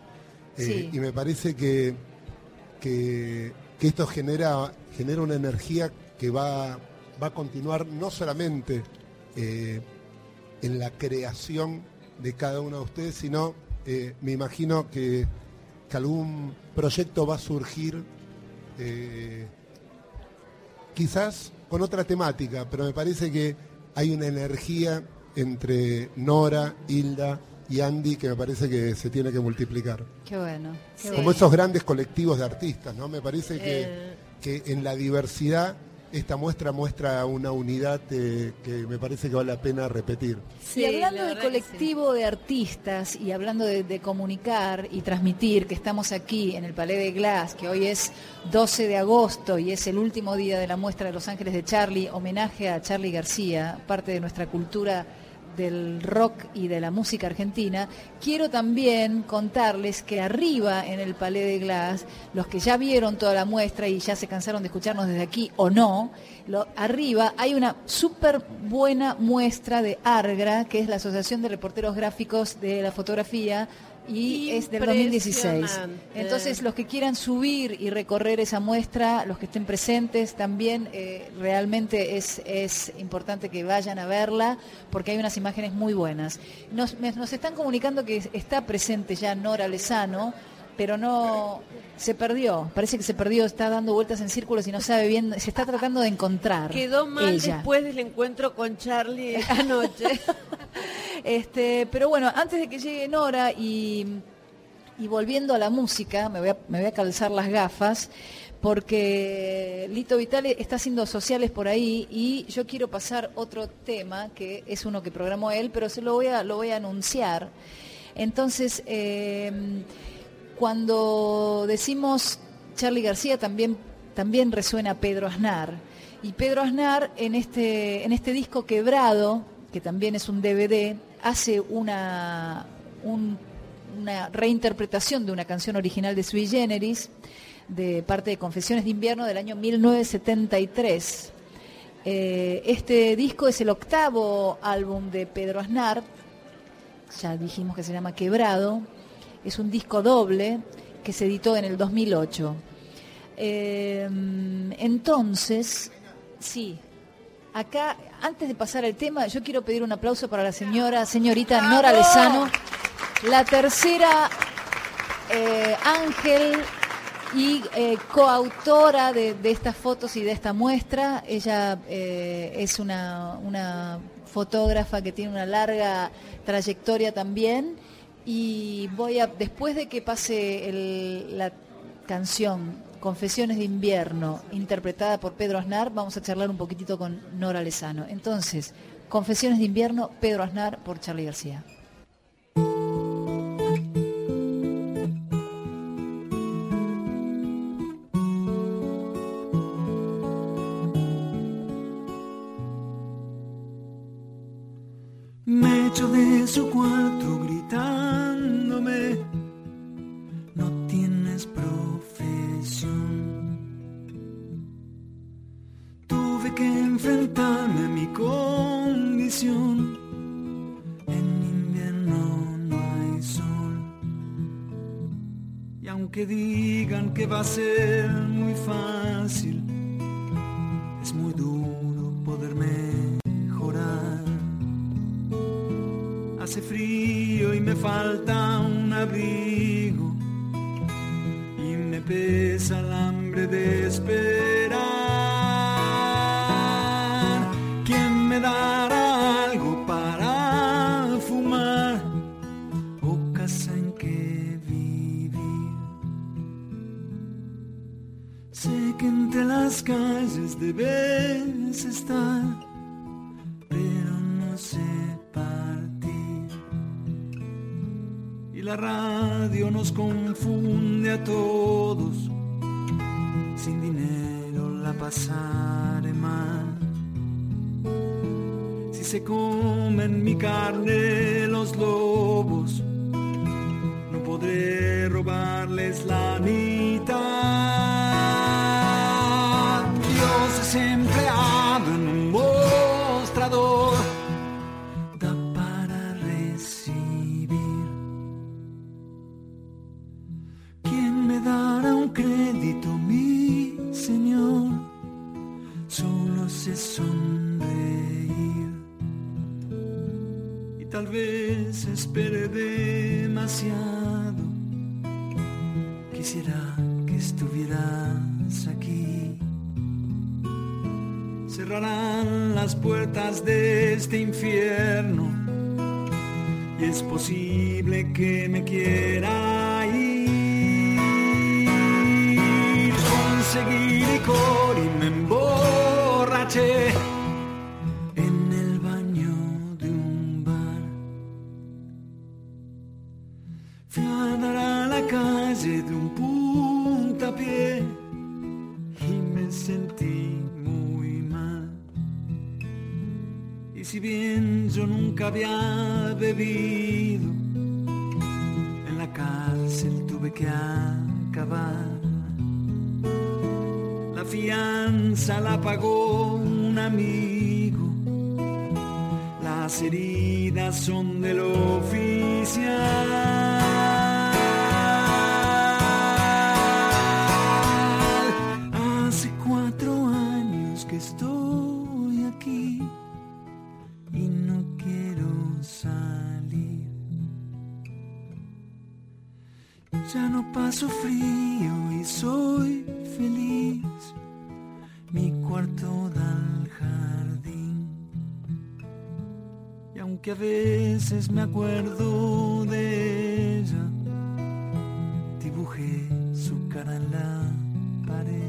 Eh, Sí. Y me parece que, que, que esto genera, genera una energía que va, va a continuar no solamente eh, en la creación de cada uno de ustedes, sino eh, me imagino que, que algún proyecto va a surgir eh, quizás con otra temática, pero me parece que hay una energía entre Nora, Hilda y Andy que me parece que se tiene que multiplicar. Qué bueno. qué Como bueno. esos grandes colectivos de artistas, ¿no? Me parece que, Eh. que en la diversidad esta muestra muestra una unidad eh, que me parece que vale la pena repetir. Sí, y hablando la de sí. colectivo de artistas y hablando de, de comunicar y transmitir que estamos aquí en el Palais de Glass, que hoy es 12 de agosto y es el último día de la muestra de Los Ángeles de Charlie, homenaje a Charlie García, parte de nuestra cultura del rock y de la música argentina, quiero también contarles que arriba en el Palais de Glass, los que ya vieron toda la muestra y ya se cansaron de escucharnos desde aquí o no, lo- arriba hay una súper buena muestra de ARGRA, que es la Asociación de Reporteros Gráficos de la Fotografía, y es del 2016. Impresionante. Entonces, los que quieran subir y recorrer esa muestra, los que estén presentes, también eh, realmente es, es importante que vayan a verla, porque hay unas imágenes muy buenas. Nos, me- nos están comunicando que está presente ya Nora Lezano, pero no se perdió, parece que se perdió, está dando vueltas en círculos y no sabe bien, se está tratando de encontrar. Quedó mal ella. después del encuentro con Charlie anoche. Este, pero bueno, antes de que llegue Nora y, y volviendo a la música, me voy a, me voy a calzar las gafas, porque Lito Vitale está haciendo sociales por ahí y yo quiero pasar otro tema, que es uno que programó él, pero se lo voy a, lo voy a anunciar. Entonces, eh, cuando decimos Charlie García también, también resuena Pedro Aznar. Y Pedro Aznar en este, en este disco quebrado, que también es un DVD, hace una, un- una reinterpretación de una canción original de Sui Generis, de parte de Confesiones de Invierno del año 1973. Eh, este disco es el octavo álbum de Pedro Aznar, ya dijimos que se llama Quebrado, es un disco doble que se editó en el 2008. Eh, entonces, sí, acá, antes de pasar al tema, yo quiero pedir un aplauso para la señora, señorita Nora Lezano, la tercera eh, Ángel y eh, coautora de, de estas fotos y de esta muestra. Ella eh, es una, una fotógrafa que tiene una larga trayectoria también. Y voy a, después de que pase la canción Confesiones de invierno, interpretada por Pedro Aznar, vamos a charlar un poquitito con Nora Lezano. Entonces, Confesiones de invierno, Pedro Aznar por Charlie García. Ya no paso frío y soy feliz. Mi cuarto da al jardín. Y aunque a veces me acuerdo de ella, dibujé su cara en la pared.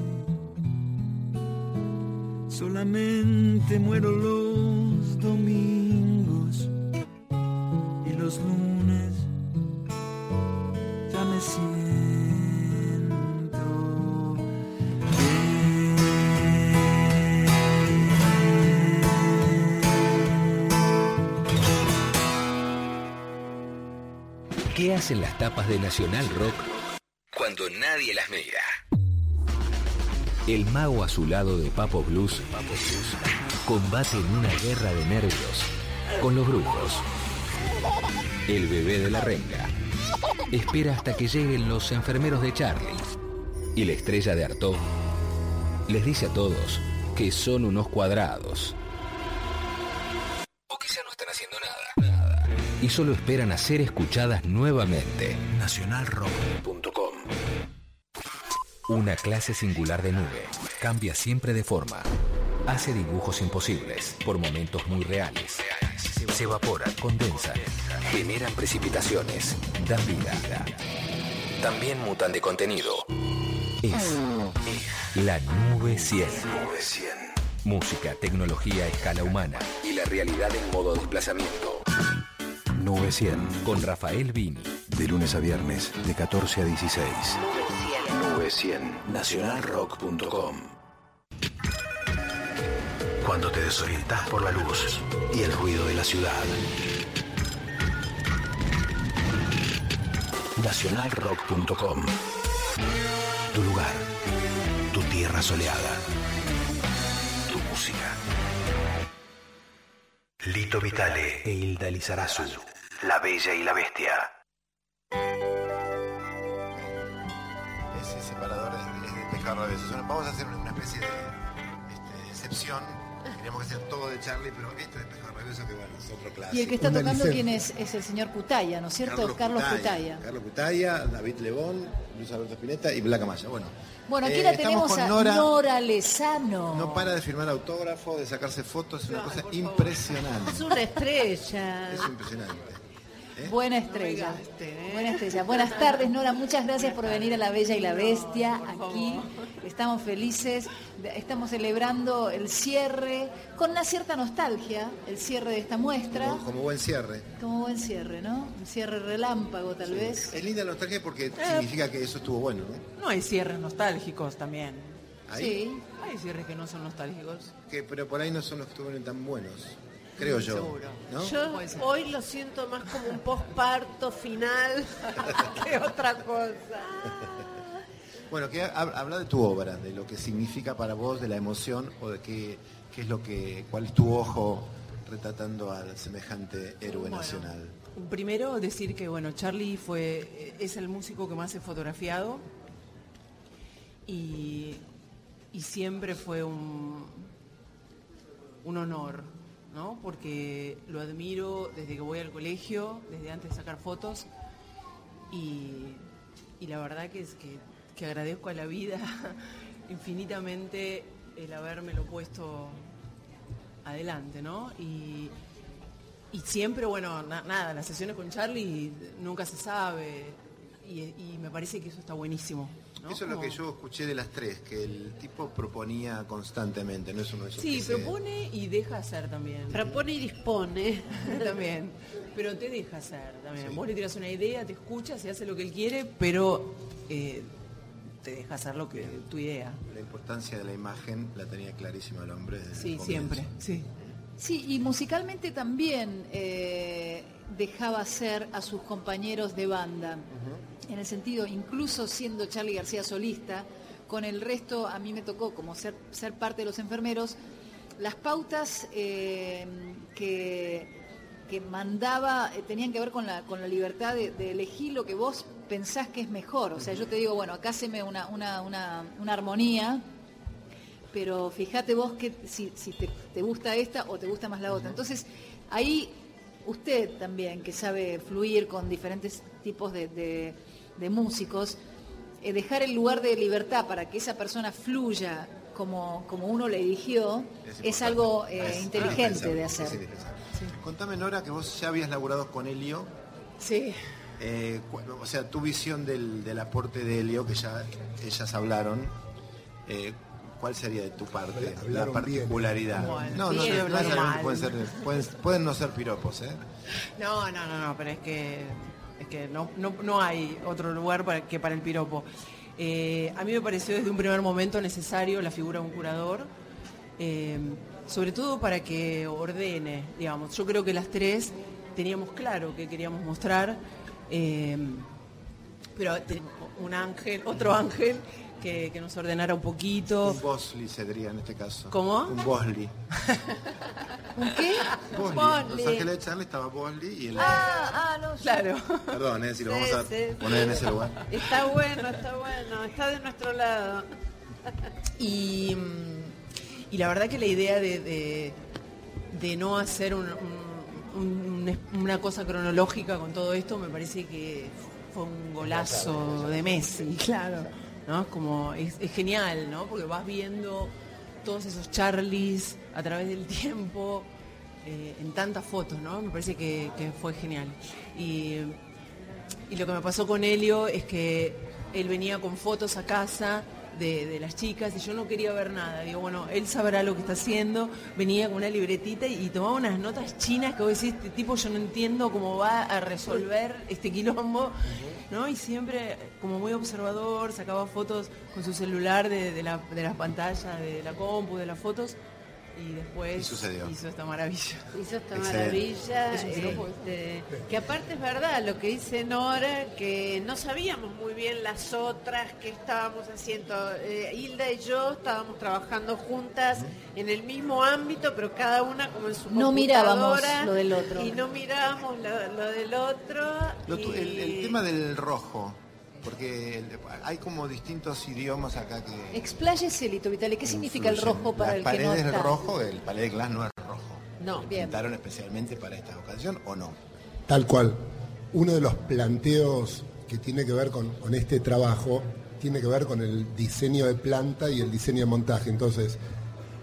Solamente muero los domingos y los lunes ¿Qué hacen las tapas de Nacional Rock cuando nadie las mira? El mago azulado de Papo Blues, Papo Blues combate en una guerra de nervios con los brujos. El bebé de la renga espera hasta que lleguen los enfermeros de Charlie. Y la estrella de Artaud les dice a todos que son unos cuadrados. Y solo esperan a ser escuchadas nuevamente. Nacionalrock.com Una clase singular de nube. Cambia siempre de forma. Hace dibujos imposibles, por momentos muy reales. Se evaporan, condensan, generan precipitaciones, dan vida. También mutan de contenido. Es, es la nube 100. Música, tecnología a escala humana y la realidad en modo desplazamiento. Nube 100. Con Rafael Vini. De lunes a viernes, de 14 a 16. Nube 100. Nacionalrock.com. Cuando te desorientas por la luz y el ruido de la ciudad. Nacionalrock.com. Tu lugar. Tu tierra soleada. Lito Vitale e Hilda Lizarazu. La Bella y la Bestia. Ese separador es, de, es de pescado a. Vamos a hacer una especie de este, excepción Queríamos que sea todo de Charlie, pero este de espejo revés que bueno, es otro clásico. Y el que está Una tocando, licencia. ¿quién es? Es el señor Cutaya, ¿no es cierto? Carlos, Cutaya. Carlos Cutaya, David Lebón, Luis Alberto Spinetta y Blanca Maya. Bueno, Bueno, aquí eh, la tenemos a Nora. Nora, Lezano. No para de firmar autógrafos, de sacarse fotos, es una Ay, cosa impresionante. Es una estrella. Es impresionante. Buena estrella. gaste, ¿eh? Buena estrella. Buenas tardes, Nora. Muchas gracias por venir a La Bella y la Bestia aquí. favor. Estamos felices. Estamos celebrando el cierre con una cierta nostalgia, el cierre de esta muestra. Como, como buen cierre. Como buen cierre, ¿no? Un cierre relámpago, tal vez. Es linda la nostalgia porque significa que eso estuvo bueno, ¿no? No hay cierres nostálgicos también. Sí. Hay cierres que no son nostálgicos. que, pero por ahí no son los que estuvieron tan buenos, creo yo. Seguro. ¿no? Yo hoy lo siento más como un posparto final que otra cosa. Bueno, que habla de tu obra, de lo que significa para vos, de la emoción o de qué, qué es lo que, cuál es tu ojo retratando al semejante héroe Bueno, nacional. Primero decir que bueno, Charlie fue es el músico que más he fotografiado y, y siempre fue un, un honor, ¿no? Porque lo admiro desde que voy al colegio, desde antes de sacar fotos y, y la verdad que es que, que agradezco a la vida infinitamente el habérmelo puesto adelante, ¿no? Y, y siempre, bueno, na- nada, las sesiones con Charlie nunca se sabe y, y me parece que eso está buenísimo. ¿No? Eso es lo que yo escuché de las tres, que el tipo proponía constantemente, no es uno de esos Sí, que se- propone y deja hacer también. Propone y dispone. también. Pero te deja hacer también. Sí. Vos le tiras una idea, te escucha, se hace lo que él quiere, pero eh, te deja hacer lo que tu idea. La importancia de la imagen la tenía clarísima el hombre desde el Sí, comienzo. siempre. Sí. Sí, y musicalmente también eh, dejaba ser a sus compañeros de banda. En el sentido, incluso siendo Charlie García solista, con el resto a mí me tocó como ser, ser parte de los enfermeros, las pautas eh, que, que mandaba eh, tenían que ver con la, con la libertad de, de elegir lo que vos pensás que es mejor. O sea, yo te digo, bueno, acá haceme una, una, una, una armonía, pero fíjate vos que si, si te, te gusta esta o te gusta más la otra. Entonces, ahí usted también, que sabe fluir con diferentes tipos de, de- de músicos, eh, dejar el lugar de libertad para que esa persona fluya como, como uno le eligió, es, algo eh, Es inteligente de hacer. Contame, Nora, que vos ya habías laburado con Helio. Sí. eh, o sea, tu visión del, del aporte de Helio, que ya ellas hablaron, ¿cuál sería de tu parte? La particularidad. Bueno, no, no, sí, no, necesariamente mal. pueden, ser, pueden, pueden no ser piropos, ¿eh? No, no, no, no, pero es que, es que no, no, no hay otro lugar para, que para el piropo. Eh, a mí me pareció desde un primer momento necesario la figura de un curador, eh, sobre todo para que ordene, digamos. Yo creo que las tres teníamos claro que queríamos mostrar, eh, pero un ángel, otro ángel que, que nos ordenara un poquito. Un Bosley se diría en este caso. ¿Cómo? Un Bosley. ¿Un qué? Bosley. Bosley. Los Ángeles de Charlie estaba Bosley y el... Ah, ah, no, yo- Claro. Perdón, eh, si lo Sí, vamos a sí, sí. poner en ese lugar. Está bueno, está bueno, está de nuestro lado. Y, y la verdad que la idea de, de- de no hacer un- un- un- una cosa cronológica con todo esto me parece que fue un golazo de Messi, claro. ¿No? Como es, genial, ¿no? Porque vas viendo todos esos Charlies a través del tiempo, eh, en tantas fotos, ¿no? Me parece que, que fue genial. Y y lo que me pasó con Helio es que él venía con fotos a casa de, las chicas y yo no quería ver nada. Digo, bueno, él sabrá lo que está haciendo. Venía con una libretita y, tomaba unas notas chinas que vos decís, este tipo yo no entiendo cómo va a resolver este quilombo. ¿no? Y siempre como muy observador, sacaba fotos con su celular de la, de las pantallas, de la compu, de las fotos. Y después Y sucedió. hizo esta maravilla. Hizo esta Excelente. maravilla, Es este, que aparte es verdad lo que dice Nora, que no sabíamos muy bien las otras que estábamos haciendo. Eh, Hilda y yo estábamos trabajando juntas en el mismo ámbito, pero cada una como en su No mirábamos lo del otro. Y no mirábamos lo, lo del otro. Lo tu- el, tema del rojo, Porque hay como distintos idiomas acá que... Expláyese, Lito Vitale, ¿qué significa el rojo para Las el que no paredes está? rojo, el palé de glass no es rojo. No, ¿Lo bien. pintaron especialmente para esta ocasión o no? Tal cual. Uno de los planteos que tiene que ver con, con este trabajo tiene que ver con el diseño de planta y el diseño de montaje. Entonces,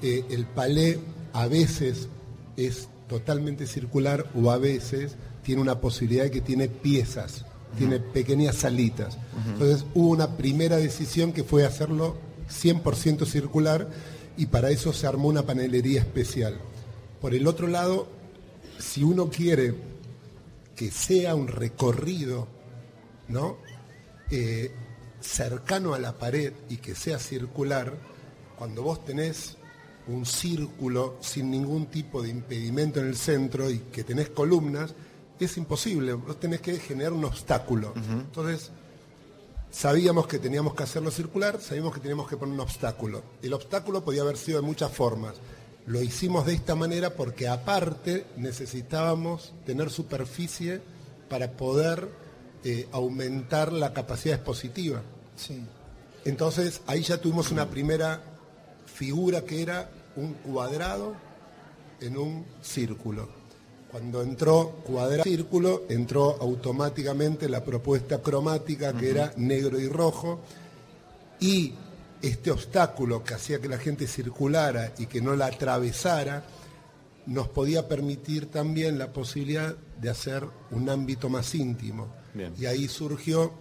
eh, el palé a veces es totalmente circular o a veces tiene una posibilidad de que tiene piezas, tiene pequeñas salitas. Entonces hubo una primera decisión que fue hacerlo 100% circular y para eso se armó una panelería especial. Por el otro lado, si uno quiere que sea un recorrido, ¿no? Eh, cercano a la pared y que sea circular, cuando vos tenés un círculo sin ningún tipo de impedimento en el centro y que tenés columnas, es imposible, vos tenés que generar un obstáculo. Entonces, sabíamos que teníamos que hacerlo circular, sabíamos que teníamos que poner un obstáculo. El obstáculo podía haber sido de muchas formas. Lo hicimos de esta manera porque aparte necesitábamos tener superficie para poder eh, aumentar la capacidad expositiva. Sí. Entonces ahí ya tuvimos una primera figura que era un cuadrado en un círculo. Cuando entró cuadrado círculo, entró automáticamente la propuesta cromática que era negro y rojo y este obstáculo que hacía que la gente circulara y que no la atravesara nos podía permitir también la posibilidad de hacer un ámbito más íntimo. Bien. Y ahí surgió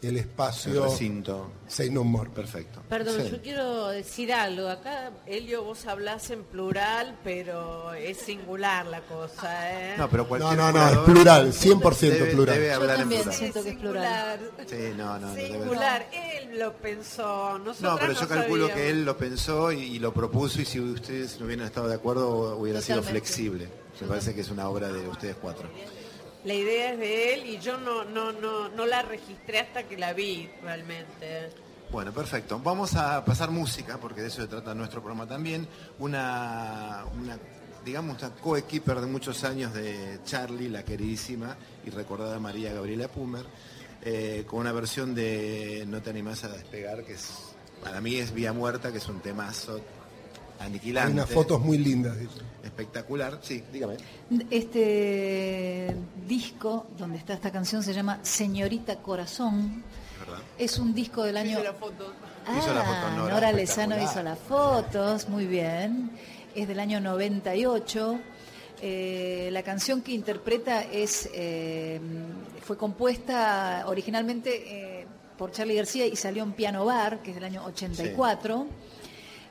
el espacio El recinto. Say No More. Perfecto. Perdón, Sí. yo quiero decir algo. Acá, Elio, vos hablás en plural, pero es singular la cosa, ¿eh? No, pero No, cualquier no, no, es plural, 100% debe- plural. Debe Yo hablar en también plural. siento que es plural. Sí, no, no, Singular, él lo pensó. Nosotras No, pero yo calculo sabíamos. que él lo pensó y, y lo propuso y si ustedes no hubieran estado de acuerdo hubiera sido flexible. Me parece que es una obra de ustedes cuatro. La idea es de él y yo no, no, no, no la registré hasta que la vi realmente. Bueno, perfecto. Vamos a pasar música, porque de eso se trata nuestro programa también. Una, una digamos, una coequiper de muchos años de Charlie, la queridísima y recordada María Gabriela Pumer, eh, con una versión de No te animás a despegar, que es para mí es Vía Muerta, que es un temazo aniquilante. Hay unas fotos muy lindas. dice. Espectacular, sí, dígame. Este disco donde está esta canción se llama Señorita Corazón. ¿Verdad? Es un disco del año... La foto. Hizo la foto Ah, Nora, Nora Lezano hizo las fotos, muy bien. Es del año 98. Eh, la canción que interpreta es eh, fue compuesta originalmente eh, por Charlie García y salió en Piano Bar, que es del año 84.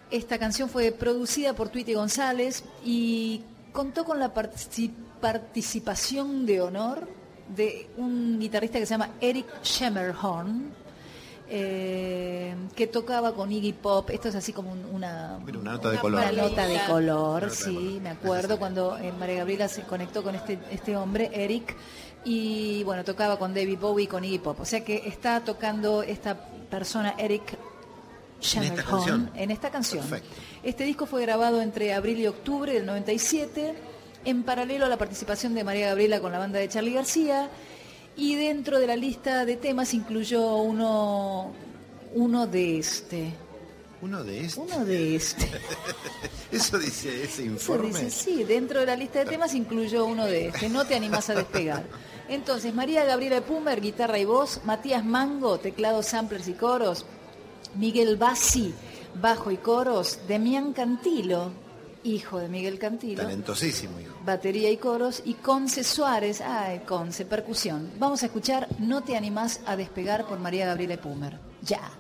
Esta canción fue producida por Tweety González y contó con la partici- participación de honor de un guitarrista que se llama Eric Schemmerhorn, eh, que tocaba con Iggy Pop. Esto es así como un- una, Mira, una nota de una color. nota de color, Una nota de sí, color. me acuerdo cuando eh, María Gabriela se conectó con este, este hombre, Eric, y bueno, tocaba con David Bowie y con Iggy Pop. O sea que está tocando esta persona, Eric Canción. en esta canción. Perfecto. Este disco fue grabado entre abril y octubre del 97, en paralelo a la participación de María Gabriela con la banda de Charlie García, y dentro de la lista de temas incluyó uno, uno de este. Uno de estos. Uno de este. Eso dice ese Eso informe. dice, sí, dentro de la lista de temas incluyó uno de este, no te animás a despegar. Entonces, María Gabriela Pumer, guitarra y voz, Matías Mango, teclados, samplers y coros, Miguel Bassi, bajo y coros, Demián Cantilo, hijo de Miguel Cantilo, Talentosísimo, hijo. batería y coros, y Conce Suárez, ay, Conce, percusión. Vamos a escuchar No te animás a despegar por María Gabriela Pumer. Ya.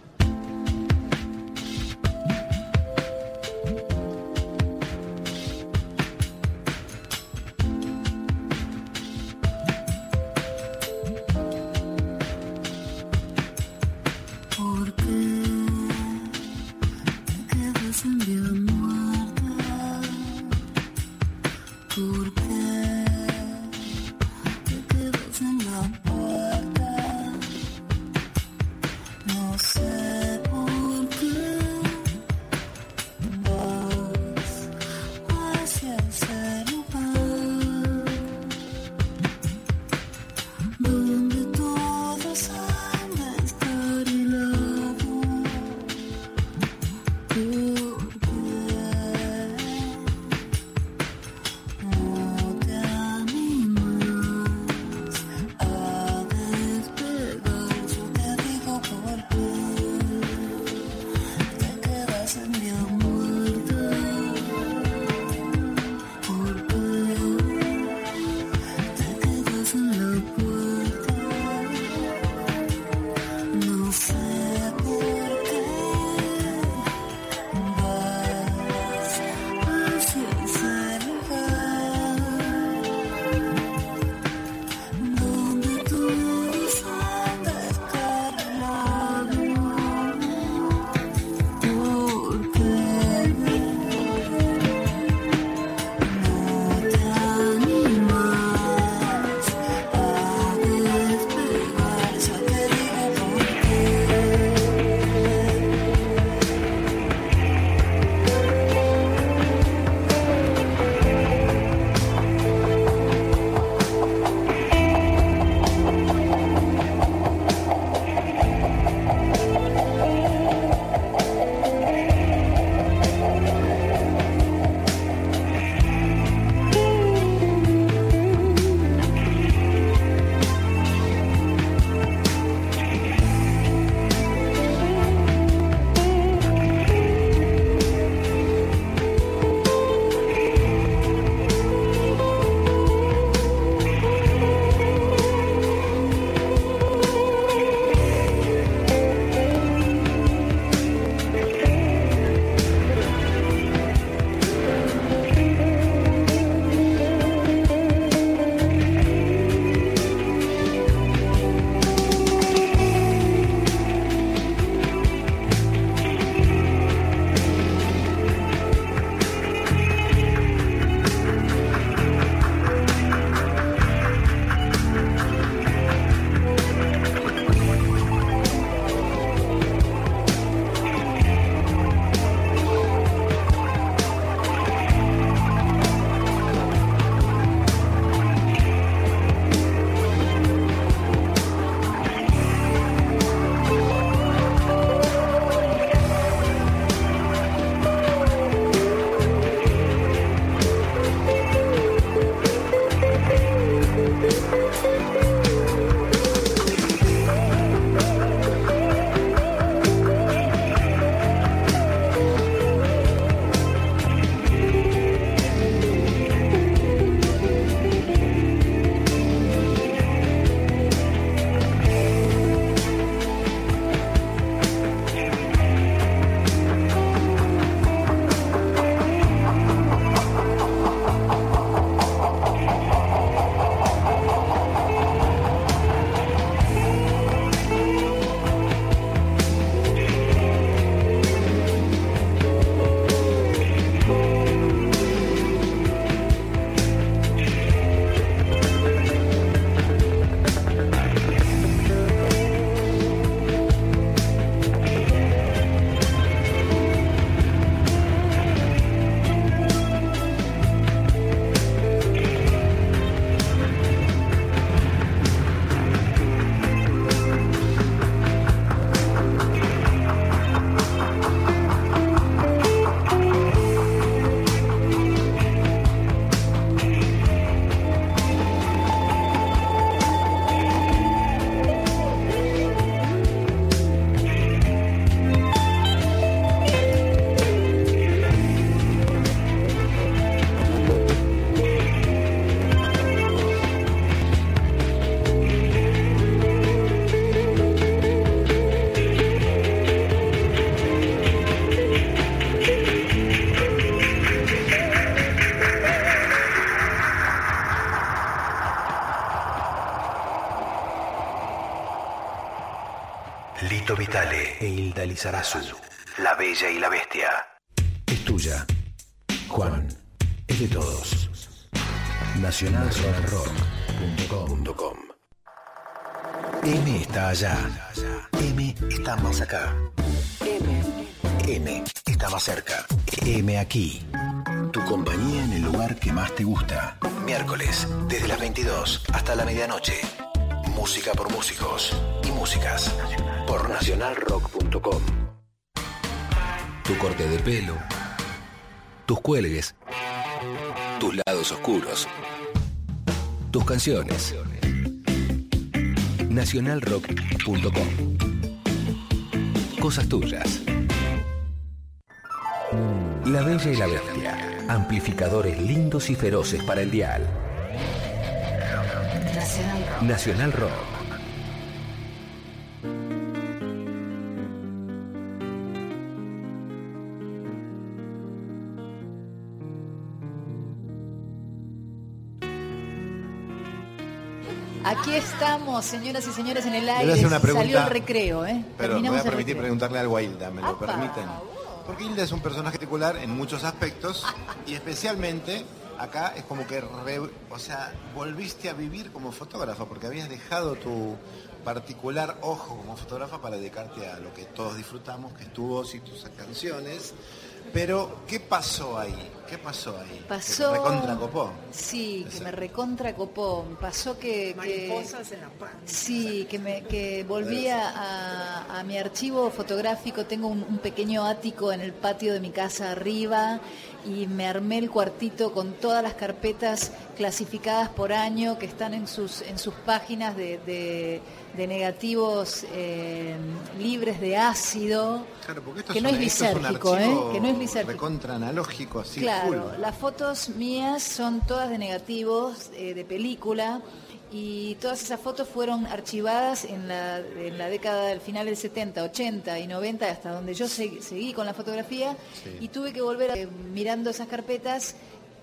Lito Vitale e Hilda Lizarazu. La Bella y la Bestia. Es tuya. Juan. Es de todos. Nacionalsolarrock.com M está allá. M está más acá. M. M está más cerca. M aquí. Tu compañía en el lugar que más te gusta. Miércoles, desde las 22 hasta la medianoche. Música por músicos y músicas por nacionalrock.com. Tu corte de pelo, tus cuelgues, tus lados oscuros, tus canciones. Nacionalrock.com. Cosas tuyas. La Bella y la Bestia. Amplificadores lindos y feroces para el dial. Nacional Rock. Aquí estamos, señoras y señores, en el aire. una pregunta, Salió el recreo, ¿eh? Pero me voy a permitir preguntarle algo a Hilda, ¿me lo Apa, permiten? Porque Hilda es un personaje particular en muchos aspectos y especialmente acá es como que, re- o sea, volviste a vivir como fotógrafa porque habías dejado tu particular ojo como fotógrafa para dedicarte a lo que todos disfrutamos, que es tu voz y tus canciones. Pero, ¿qué pasó ahí? ¿Qué pasó ahí? Pasó. ¿Que recontracopó? Sí, que me recontra copó. Pasó que. que- Mariposas en la panza. Sí, que, me, que volví a, a- a mi archivo fotográfico. Tengo un, un pequeño ático en el patio de mi casa arriba y me armé el cuartito con todas las carpetas clasificadas por año que están en sus, en sus páginas de, de- de negativos eh, libres de ácido. Claro, porque esto que es no es esto es un ¿eh? Que no es lisérgico. Recontra analógico, así Claro, full. las fotos mías son todas de negativos, eh, de película, y todas esas fotos fueron archivadas en la, en la década del final del 70, 80 y 90, hasta donde yo seguí con la fotografía, y tuve que volver a- eh, mirando esas carpetas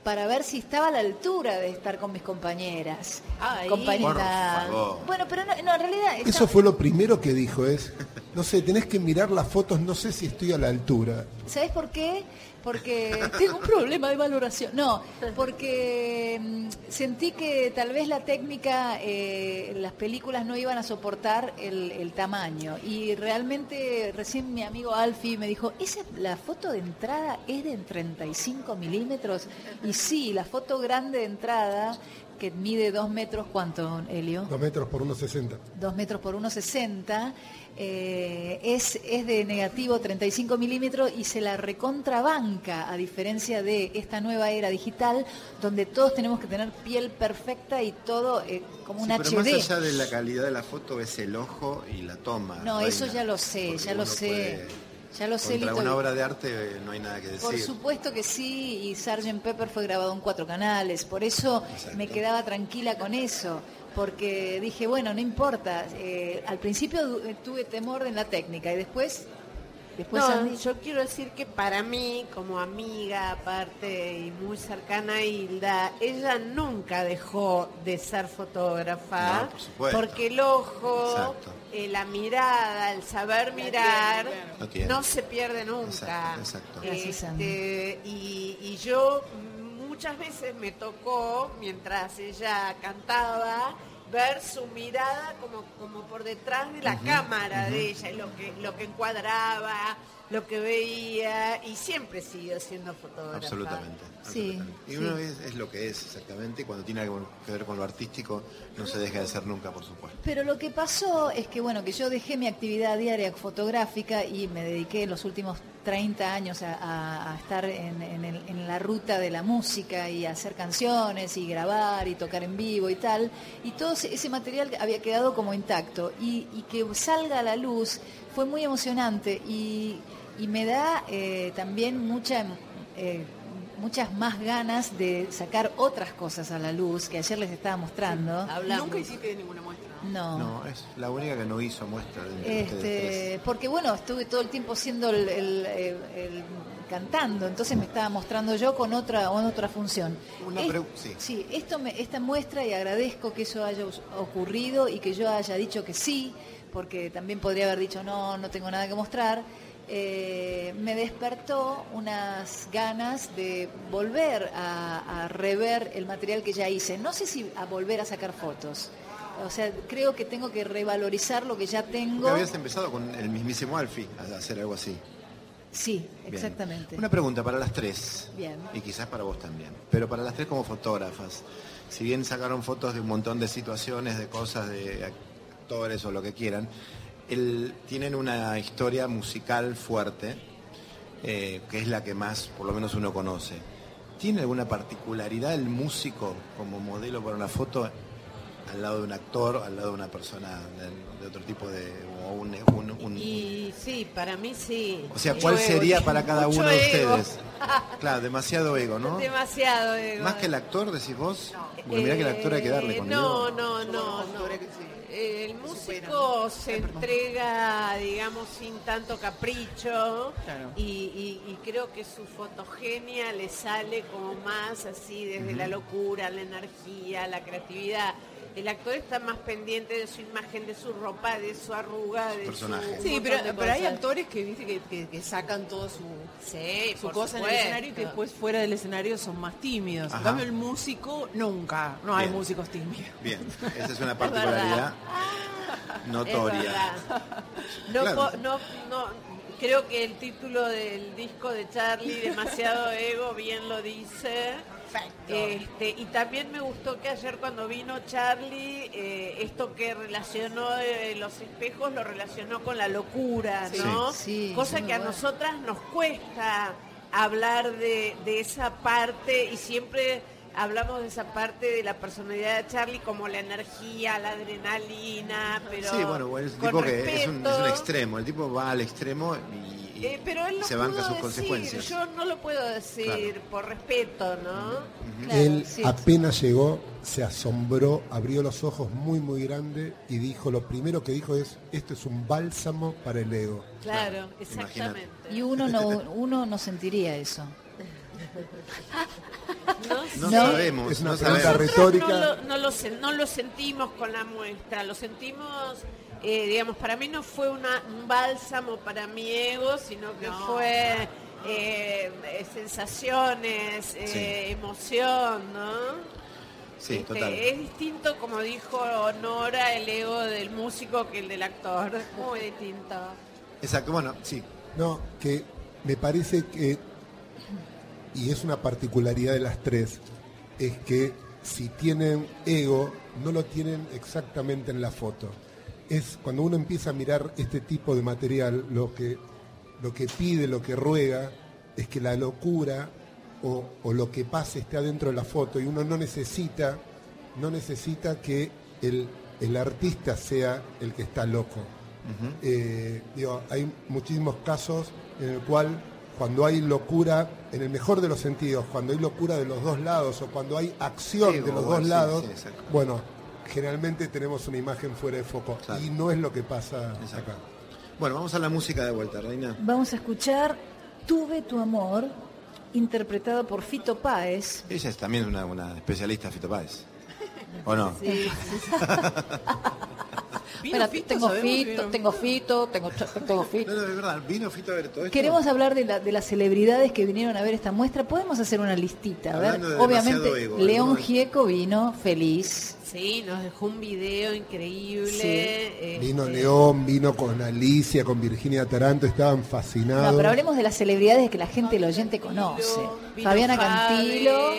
para ver si estaba a la altura de estar con mis compañeras. Ay. Compañera-. Bueno, pero no, no, en realidad... Eso fue lo primero que dijo, es, no sé, tenés que mirar las fotos, no sé si estoy a la altura. ¿Sabes por qué? Porque tengo un problema de valoración. No, porque mm, sentí que tal vez la técnica, eh, las películas no iban a soportar el, el tamaño. Y realmente recién mi amigo Alfie me dijo, ¿esa la foto de entrada es de 35 milímetros? Y sí, la foto grande de entrada, que mide dos metros, ¿cuánto, Helio? Dos metros por 1,60. 2 metros por 1,60, eh, es, es de negativo 35 milímetros y se la recontrabanca, a diferencia de esta nueva era digital, donde todos tenemos que tener piel perfecta y todo eh, como un Sí, pero más allá de la calidad de la foto es el ojo y la toma. No, reina. eso ya lo sé, ya lo sé. puede- Ya lo sé, Contra Lito. una obra de arte eh, no hay nada que decir. Por supuesto que sí, y Sgt. Pepper fue grabado en cuatro canales, por eso Exacto. me quedaba tranquila con eso, porque dije, bueno, no importa, eh, al principio eh, tuve temor en la técnica y después, después No, yo quiero decir que para mí, como amiga aparte y muy cercana a Hilda, ella nunca dejó de ser fotógrafa, No, por supuesto. porque el ojo, eh, la mirada, el saber mirar, No tiene. no se pierde nunca. Exacto, Este, y, y yo muchas veces me tocó, mientras ella cantaba, ver su mirada como, como por detrás de la cámara de ella, lo que, lo que encuadraba, lo que veía, y siempre siguió siendo fotógrafa. Absolutamente. Sí, absolutamente. Y sí. uno es, es lo que es exactamente, y cuando tiene algo que ver con lo artístico, no se deja de ser nunca, por supuesto. Pero lo que pasó es que bueno, que yo dejé mi actividad diaria fotográfica y me dediqué los últimos 30 años a, a- a estar en, en el- en la ruta de la música y a hacer canciones y grabar y tocar en vivo y tal. Y todo ese ese material había quedado como intacto. Y, y que salga a la luz fue muy emocionante y, y me da eh, también mucha... eh, muchas más ganas de sacar otras cosas a la luz que ayer les estaba mostrando. Hablamos. Nunca hiciste ninguna muestra. ¿no? No. Es la única que no hizo muestra Este, porque bueno, estuve todo el tiempo siendo el, el- el- el cantando, entonces me estaba mostrando yo con otra, con otra función. Una Es- sí. sí, esto me, esta muestra y agradezco que eso haya ocurrido y que yo haya dicho que sí, porque también podría haber dicho no, no tengo nada que mostrar. eh, me despertó unas ganas de volver a, a rever el material que ya hice. No sé si a volver a sacar fotos. O sea, creo que tengo que revalorizar lo que ya tengo. Porque habías empezado con el mismísimo Alfie a hacer algo así. Sí, Bien. exactamente. Una pregunta para las tres. Bien. Y quizás para vos también. Pero para las tres como fotógrafas. Si bien sacaron fotos de un montón de situaciones, de cosas, de actores o lo que quieran, el- tienen una historia musical fuerte, eh, que es la que más, por lo menos uno conoce. ¿Tiene alguna particularidad el músico como modelo para una foto al lado de un actor, al lado de una persona de, de otro tipo de... o un- un- un- Y sí, para mí sí. o sea, ¿cuál ego, sería para cada uno de ego. ustedes? Claro, demasiado ego, ¿no? Demasiado ego. Más que el actor, decís vos. Porque mirá que el actor hay que darle Eh, con No, no, no, no. El músico se entrega, digamos, sin tanto capricho Claro. y, y- y creo que su fotogenia le sale como más así desde la locura, la energía, la creatividad. El actor está más pendiente de su imagen, de su ropa, de su arruga, de Personaje. su Sí, pero, pero hay actores que, viste, que, que- que sacan todo su, Sí, su cosa en el escenario y que después fuera del escenario son más tímidos. Ajá. En cambio, el músico nunca. No hay músicos tímidos. Bien, esa es una particularidad Es notoria. No, Claro. po- no, no, creo que el título del disco de Charlie, Demasiado Ego, bien lo dice. Este, y también me gustó que ayer cuando vino Charlie, eh, esto que relacionó eh, los espejos, lo relacionó con la locura. ¿no? Sí, Cosa sí, muy que a bueno. nosotras nos cuesta hablar de, de esa parte y siempre hablamos de esa parte de la personalidad de Charlie como la energía, la adrenalina, pero Sí, bueno, bueno, es un tipo que es un, es un respeto. extremo. El tipo va al extremo y, y Eh, pero él se banca sus decir, consecuencias. Yo no lo puedo decir Claro. por respeto, ¿no? Claro, Él sí. apenas llegó, se asombró, abrió los ojos muy muy grande y dijo, lo primero que dijo es, esto es un bálsamo para el ego. Claro, exactamente. Y uno no, uno no sentiría eso. No, sabemos, Es una no pregunta sabemos. retórica. No lo, no lo sen- no lo sentimos con la muestra, lo sentimos, eh, digamos, para mí no fue una, un bálsamo para mi ego, sino que fue eh, eh, sensaciones, eh, emoción, ¿no? Sí, Este, total. Es distinto, como dijo Nora, el ego del músico que el del actor. Muy distinto. Exacto, bueno, sí. No, que me parece que, y es una particularidad de las tres, es que si tienen ego, no lo tienen exactamente en la foto. Es cuando uno empieza a mirar este tipo de material, lo que, lo que pide, lo que ruega, es que la locura o, o lo que pase esté adentro de la foto y uno no necesita, no necesita que el, el artista sea el que está loco. Eh, digo, hay muchísimos casos en el cual cuando hay locura, en el mejor de los sentidos, cuando hay locura de los dos lados o cuando hay acción Sí, de los dos sí, lados, sí, bueno, generalmente tenemos una imagen fuera de foco y no es lo que pasa Exacto. acá. Bueno, vamos a la música de vuelta, Reina. Vamos a escuchar Tuve tu amor, interpretado por Fito Páez. Ella es también una, una especialista Fito Páez. ¿O no? ¿Vino Fito? tengo ¿Sabemos si Fito, vino tengo Fito, tengo, tengo Fito. No, no, es verdad. Vino Fito a ver todo esto. Queremos hablar de, la- de las celebridades que vinieron a ver esta muestra. Podemos hacer una listita. A ver, de obviamente, ego, León Gieco vino feliz. Sí, nos dejó un video increíble. Sí. este, Vino León, vino con Alicia, con Virginia Taranto, estaban fascinados. No, pero hablemos de las celebridades que la gente, el oyente conoce. Vino Fabiana Fabe, Cantilo,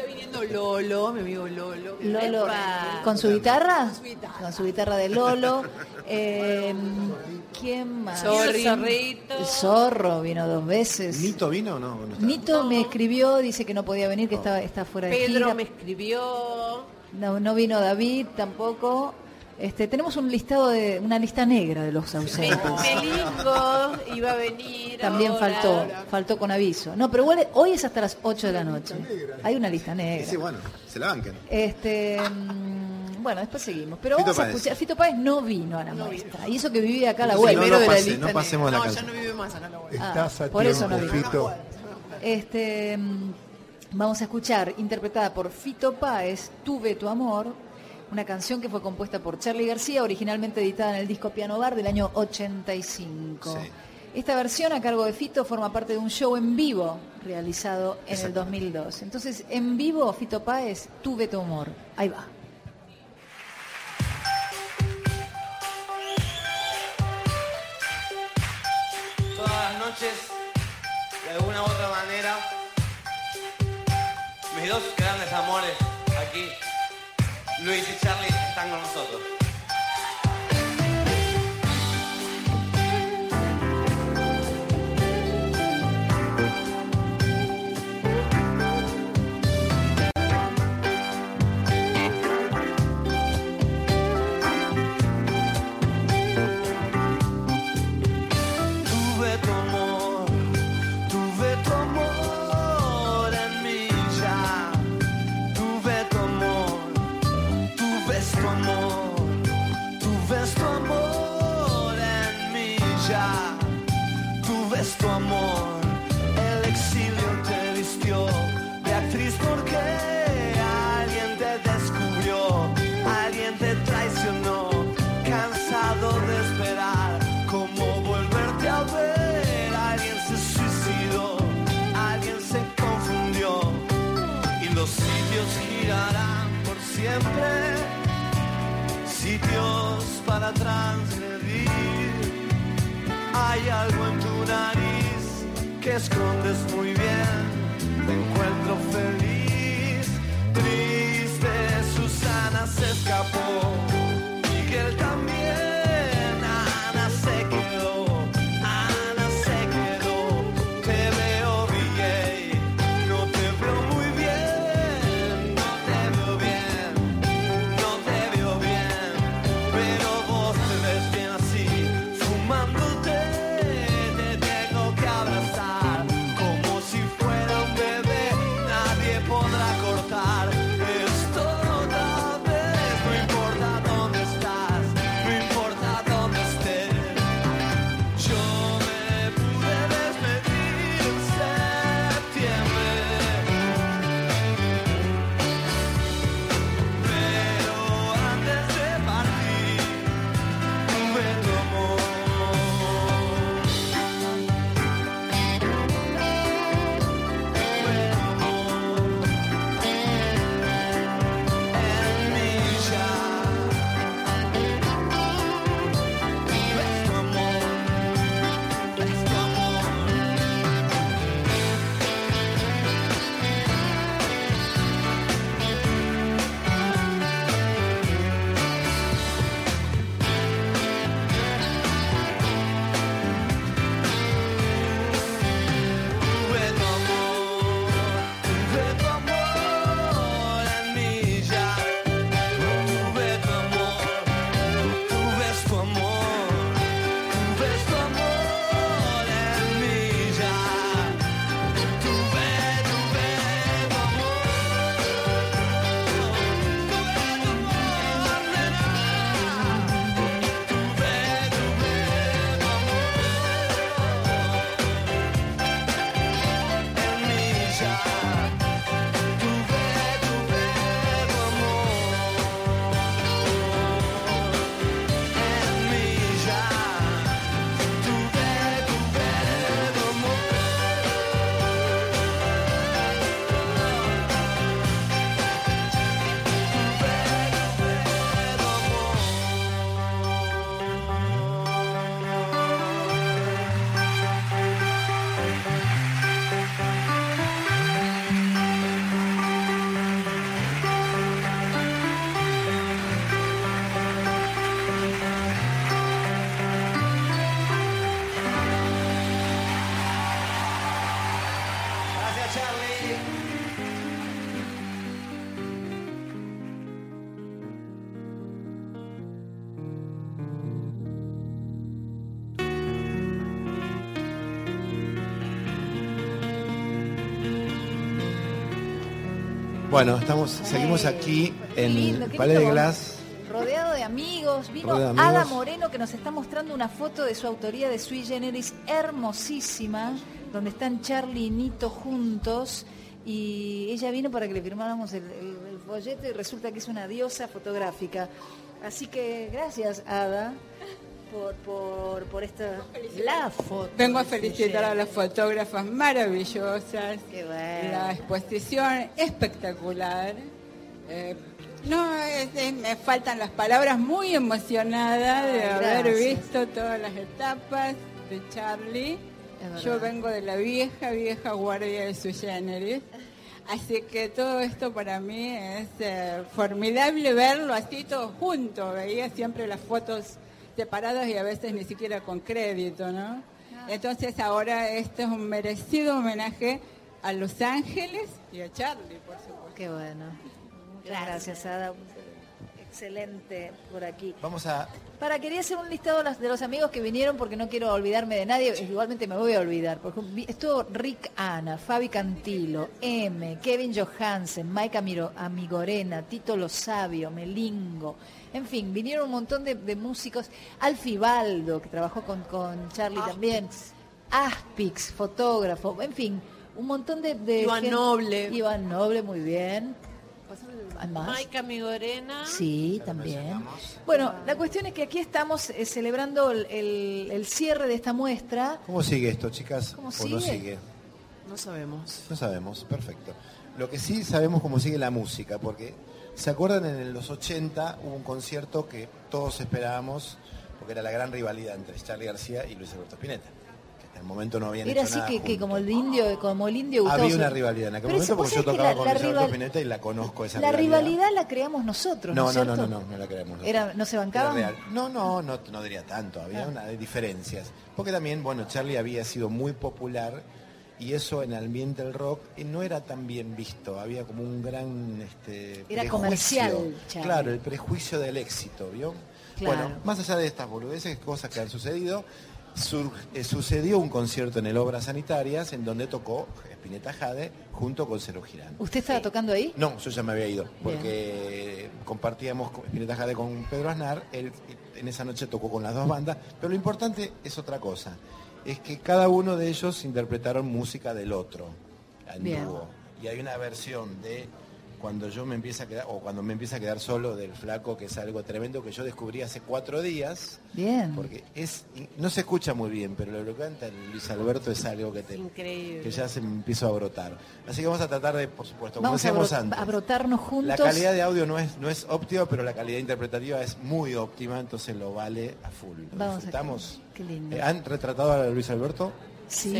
Está viniendo Lolo, mi amigo Lolo. Lolo, Epa. con su guitarra, Con su guitarra. con su guitarra de Lolo. Eh, ¿Quién más? El zorro vino dos veces. ¿Nito vino o no? Nito me escribió, dice que no podía venir, que estaba, está fuera de Pedro gira. me escribió. No, no vino David tampoco. Este, tenemos un listado de una lista negra de los ausentes. Melingo iba a venir. También ahora. faltó, faltó con aviso. No, pero igual hoy es hasta las 8 de la noche. Hay una lista negra. sí, bueno, se la banquen. Este, mm, bueno, después seguimos. Pero Fito vamos a Páez. escuchar. Fito Páez no vino a la muestra. Y eso que vivía acá a la Entonces, vuelta. no Primero lo de la pase, no pasemos la No, cancha. ya no vive más acá la vuelta. Estás Ah, a por eso no vino. Fito. Este, mm, vamos a escuchar, interpretada por Fito Páez, Tuve tu amor, una canción que fue compuesta por Charlie García, originalmente editada en el disco Piano Bar del año 85. Sí. Esta versión a cargo de Fito forma parte de un show en vivo realizado en el Exacto. 2002. Entonces, en vivo, Fito Páez, Tuve tu amor. Ahí va. todas las noches, de alguna u otra manera, mis dos grandes amores Luis y Charlie, están con nosotros. Tu amor, el exilio te vistió de actriz porque alguien te descubrió, alguien te traicionó, cansado de esperar cómo volverte a ver. Alguien se suicidó, alguien se confundió y los sitios girarán por siempre, sitios para transgredir. Hay algo en que escondes muy bien. Te encuentro feliz, triste. Susana se escapó. Miguel Bueno, estamos, seguimos aquí en Palais de Glass. Rodeado de amigos. Vino Ada. Moreno que nos está mostrando una foto de su autoría de Sui Generis hermosísima, donde están Charlie y Nito juntos. Y ella vino para que le firmáramos el, el- el folleto y resulta que es una diosa fotográfica. Así que gracias, Ada, por, por, por esta... La foto. Vengo a felicitar a las fotógrafas maravillosas. Qué bueno. La exposición espectacular. Eh, no, es- es- me faltan las palabras, muy emocionada de Ay, haber gracias. visto todas las etapas de Charlie. Yo vengo de la vieja, vieja guardia de su generis. Así que todo esto para mí es eh, formidable verlo así todo junto. Veía siempre las fotos separadas y a veces ni siquiera con crédito, ¿no? Entonces ahora este es un merecido homenaje a Los Ángeles y a Charlie, por supuesto. Qué bueno. Gracias, Ada. Excelente por aquí. Vamos a. Para, quería hacer un listado de los- amigos que vinieron porque no quiero olvidarme de nadie. Igualmente me voy a olvidar. Por ejemplo, estuvo Rick Ana, Fabi Cantilo, M, Kevin Johansen, Mike Amiro- Amigorena, Tito Lo Sabio, Melingo. En fin, vinieron un montón de, de músicos. Alfie Baldo, que trabajó con, con Charlie también. Aspix, fotógrafo. En fin, un montón de... de Iván gente- Noble. Iván Noble, muy bien. ¿Hay más? Maika Migorena. Sí, también. Bueno, la cuestión es que aquí estamos eh, celebrando el, el- el cierre de esta muestra. ¿Cómo sigue esto, chicas? ¿Cómo ¿O no sigue? sigue? No sabemos. No sabemos, perfecto. Lo que sí sabemos cómo sigue la música, porque ¿se acuerdan en los 80 hubo un concierto que todos esperábamos, porque era la gran rivalidad entre Charlie García y Luis Alberto Spinetta, que hasta el momento no habían Era hecho así nada que, que como el indio, como el indio Gustavo Había una rivalidad en aquel Pero momento porque yo tocaba la- con la Luis Alberto Spinetta y la conozco esa La rivalidad. rivalidad la creamos nosotros, ¿no, No, no, no, no, no, no la creemos. nosotros. Era, ¿No se bancaban? Era real. No, no, no, no diría tanto, había Ah. una diferencias. Porque también, bueno, Charlie había sido muy popular y eso en el ambiente del rock eh, no era tan bien visto, había como un gran este, Era prejuicio. comercial, Charlie. Claro, el prejuicio del éxito, ¿vio? Claro. Bueno, más allá de estas boludeces, cosas que han sucedido, sur- eh, sucedió un concierto en el Obras Sanitarias en donde tocó Spinetta Jade junto con Cero Girán. ¿Usted estaba tocando ahí? No, yo ya me había ido, porque compartíamos con Spinetta Jade con Pedro Aznar, él en esa noche tocó con las dos bandas, pero lo importante es otra cosa, es que cada uno de ellos interpretaron música del otro, en Bien. dúo. Y hay una versión de cuando yo me empieza a quedar, o cuando me empieza a quedar solo del flaco, que es algo tremendo que yo descubrí hace cuatro días, Bien. porque es no se escucha muy bien, pero lo que canta el Luis Alberto es algo que te Increíble. que ya se me empiezo a brotar. Así que vamos a tratar de, por supuesto, como Vamos a, decíamos bro- antes. a brotarnos juntos. La calidad de audio no es, no es óptima, pero la calidad interpretativa es muy óptima, entonces lo vale a full. Lo Vamos a- disfrutamos. Qué lindo. Eh, ¿Han retratado a Luis Alberto? Sí.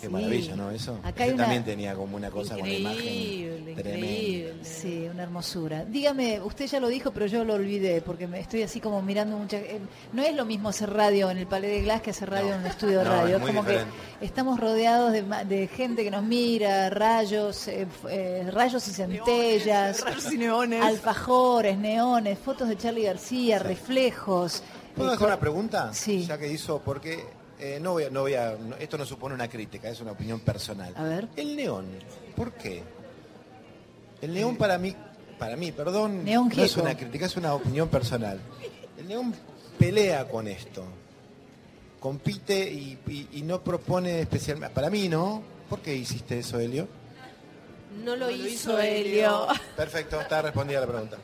Qué sí. maravilla, ¿no? Eso. Acá hay Ese una- también tenía como una cosa con la imagen Increíble, tremenda. increíble. Sí, una hermosura. Dígame, usted ya lo dijo, pero yo lo olvidé, porque me estoy así como mirando mucha... eh, no es lo mismo hacer radio en el Palais de Glass que hacer radio en un estudio de no, radio. es muy como diferente. que estamos rodeados de, gente que nos mira, rayos, eh, eh, rayos y centellas, rayos y neones. alfajores, neones, fotos de Charlie García, reflejos. ¿Puedo eh, hacer una pregunta? Sí. Ya que hizo, porque eh, no voy a, no voy a, no- esto no supone una crítica, es una opinión personal. A ver. El neón, ¿por qué? El neón para mí, para mí, perdón, Neón no es una crítica, es una opinión personal. El neón pelea con esto, compite y, y- y no propone especialmente, para mí no. ¿Por qué hiciste eso, Helio? No lo, hizo, hizo Helio. Perfecto, está respondida la pregunta.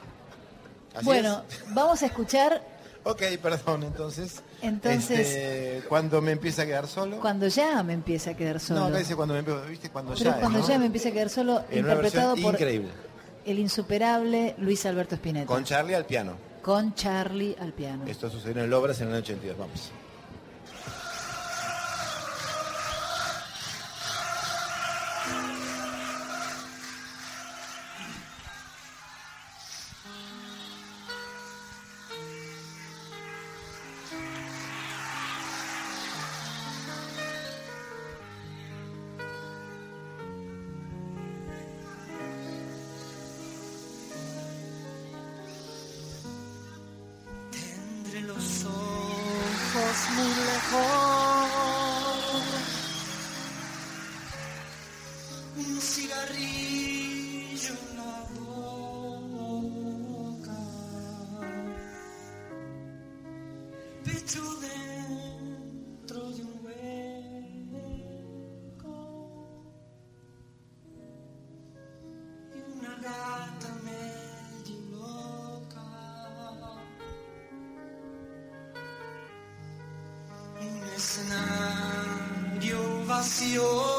¿Así Bueno, vamos a escuchar es? Ok, perdón, entonces. Entonces- este, cuando me empieza a quedar solo. cuando ya me empieza a quedar solo. No, dice cuando me empiezo, ¿viste? Cuando Pero ya. cuando ¿no? ya me empieza a quedar solo, En interpretado por increíble. el insuperable Luis Alberto Spinetta. Con Charlie al piano. Con Charlie al piano. Esto sucedió en el Obras en el año 82. Vamos. Escenario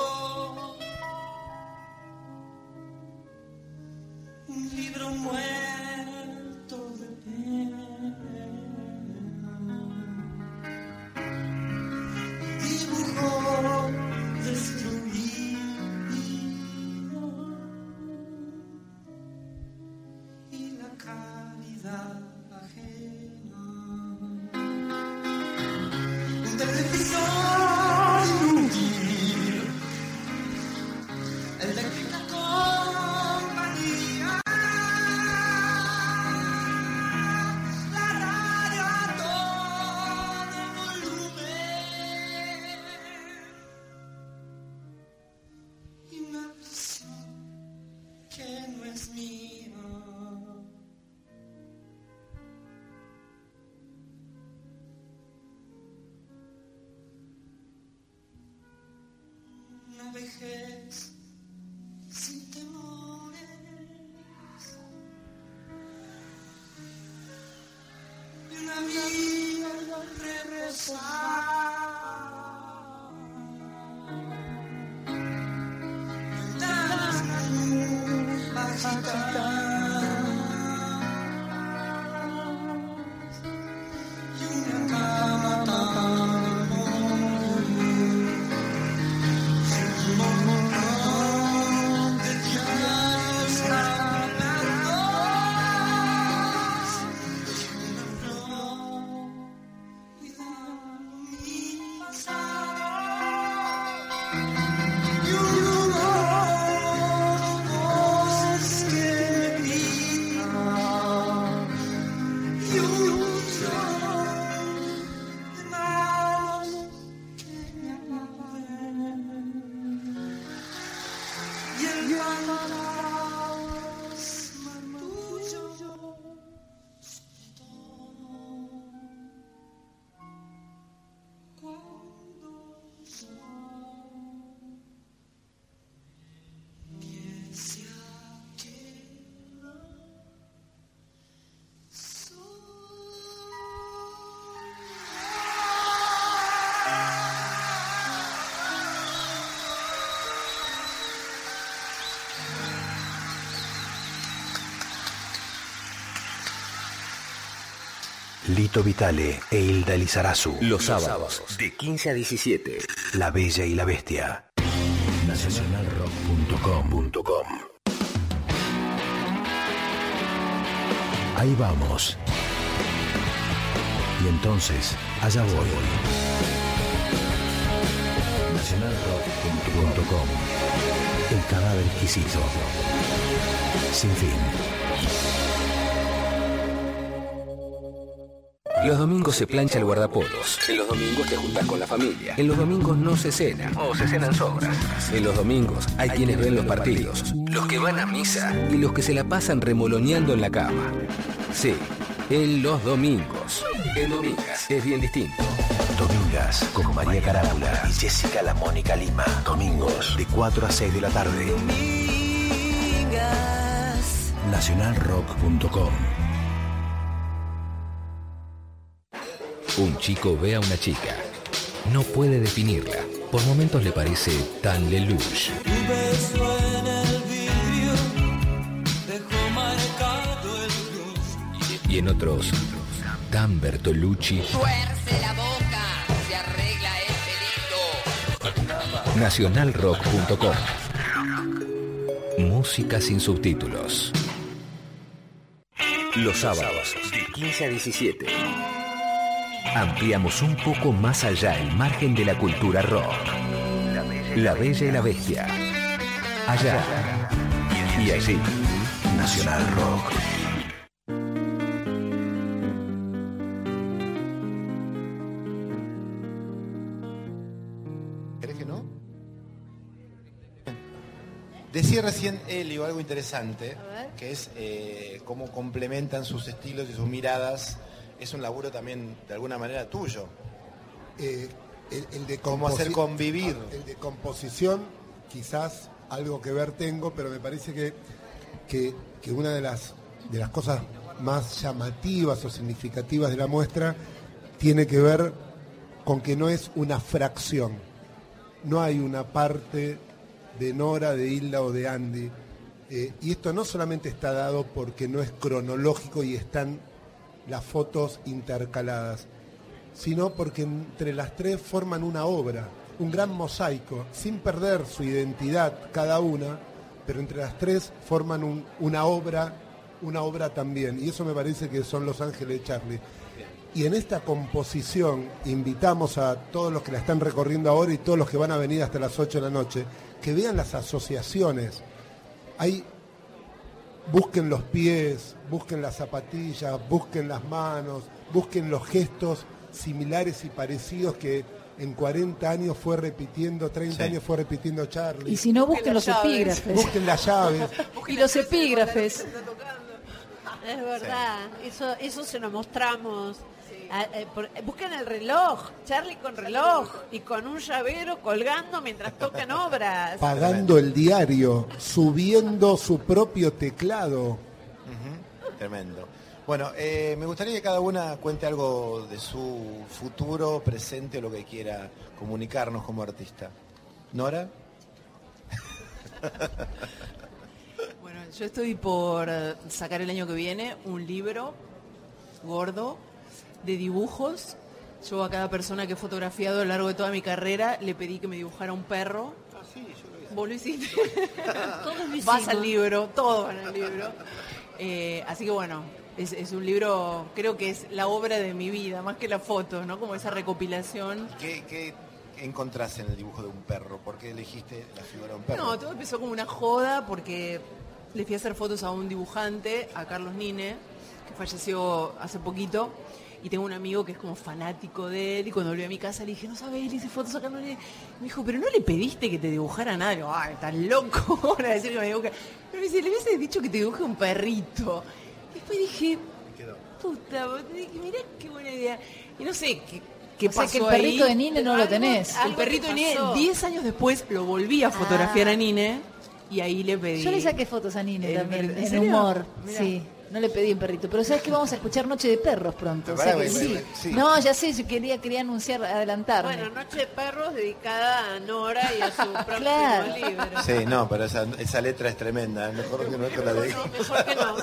Lito Vitale e Hilda Lizarazu. Los sábados, de 15 a 17. La Bella y la Bestia. Nacionalrock.com.com Ahí vamos. Y entonces, allá voy. Nacionalrock.com El cadáver exquisito. Sin fin. Los domingos se plancha el guardapolos. En los domingos te juntas con la familia. En los domingos no se cena. O se cenan sobras. En los domingos hay quienes ven los partidos. Los que van a misa. Y los que se la pasan remoloneando en la cama. Sí, en los domingos. En Domingas es bien distinto. Domingas con María Carámbula y Jessica La Mónica Lima. Domingos de 4 a 6 de la tarde. Nacionalrock.com Un chico ve a una chica. No puede definirla. Por momentos le parece tan lelouch. Y en otros, tan Bertolucci. Tuerce la boca, se arregla el pelito. Nacionalrock.com Música sin subtítulos. Los sábados, de 15 a 17. Ampliamos un poco más allá el margen de la cultura rock. La Bella y la Bestia. Allá. Y allí. Nacional Rock. ¿Querés que no? Decía recién Elio algo interesante, que es eh, cómo complementan sus estilos y sus miradas es un laburo también de alguna manera tuyo. Eh, el, el de Cómo hacer convivir. El de composición, quizás algo que ver tengo, pero me parece que, que, que una de las, de las cosas más llamativas o significativas de la muestra tiene que ver con que no es una fracción. No hay una parte de Nora, de Hilda o de Andy. Eh, y esto no solamente está dado porque no es cronológico y están las fotos intercaladas, sino porque entre las tres forman una obra, un gran mosaico, sin perder su identidad cada una, pero entre las tres forman un- una obra, una obra también. Y eso me parece que son Los Ángeles de Charlie. Y en esta composición invitamos a todos los que la están recorriendo ahora y todos los que van a venir hasta las 8 de la noche, que vean las asociaciones. Hay busquen los pies, busquen las zapatillas, busquen las manos, busquen los gestos similares y parecidos que en 40 años fue repitiendo, 30 Sí. años fue repitiendo Charlie. Y si no, busquen los llaves. epígrafes. Busquen las llaves. Y los epígrafes. Es verdad, eso, eso se lo mostramos. Ah, eh, eh, busquen el reloj, Charlie con reloj y con un llavero colgando mientras tocan obras. Pagando el diario, subiendo su propio teclado. Tremendo. Bueno, eh, me gustaría que cada una cuente algo de su futuro, presente o lo que quiera comunicarnos como artista. Nora, Bueno, yo estoy por sacar el año que viene un libro gordo de dibujos. Yo a cada persona que he fotografiado a lo largo de toda mi carrera le pedí que me dibujara un perro. Vos lo hiciste. Todos lo Vas hicimos. al libro, todo va en el libro. Eh, así que bueno, es, es un libro, creo que es la obra de mi vida, más que la foto, ¿no? Como esa recopilación. ¿qué, qué encontrás en el dibujo de un perro? ¿Por qué elegiste la figura de un perro? No, todo empezó como una joda porque le fui a hacer fotos a un dibujante, a Carlos Nine, que falleció hace poquito. Y tengo un amigo que es como fanático de él. Y cuando volví a mi casa le dije, no sabes, le hice fotos a Carlos Nine. Me dijo, pero no le pediste que te dibujara nada. Le digo, ay, estás loco para decir que me dibuje. Pero me dice, le hubieses dicho que te dibuje un perrito. Después dije, puta, dije, mirá qué buena idea. Y no sé qué, qué O sea que el perrito ahí. de Nine no lo tenés. El perrito de Nine, pasó. 10 años después lo volví a fotografiar Ah. a Nine y ahí le pedí. Yo le saqué fotos a Nine El también. ¿En humor. Mirá. Sí, no le pedí un perrito. Pero ¿sabes que Vamos a escuchar Noche de Perros pronto. O sea Pará, que ve- sí. ve- sí. No, ya sé, yo quería, quería anunciar, adelantarme. Bueno, Noche de Perros dedicada a Nora y a su próximo Claro. libro. Sí, no, pero esa, esa letra es tremenda. ¿eh? Mejor que no te la diga. No, mejor que no.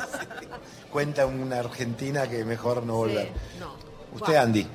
Cuenta una argentina que mejor no volver. Sí, no. Usted. Andy.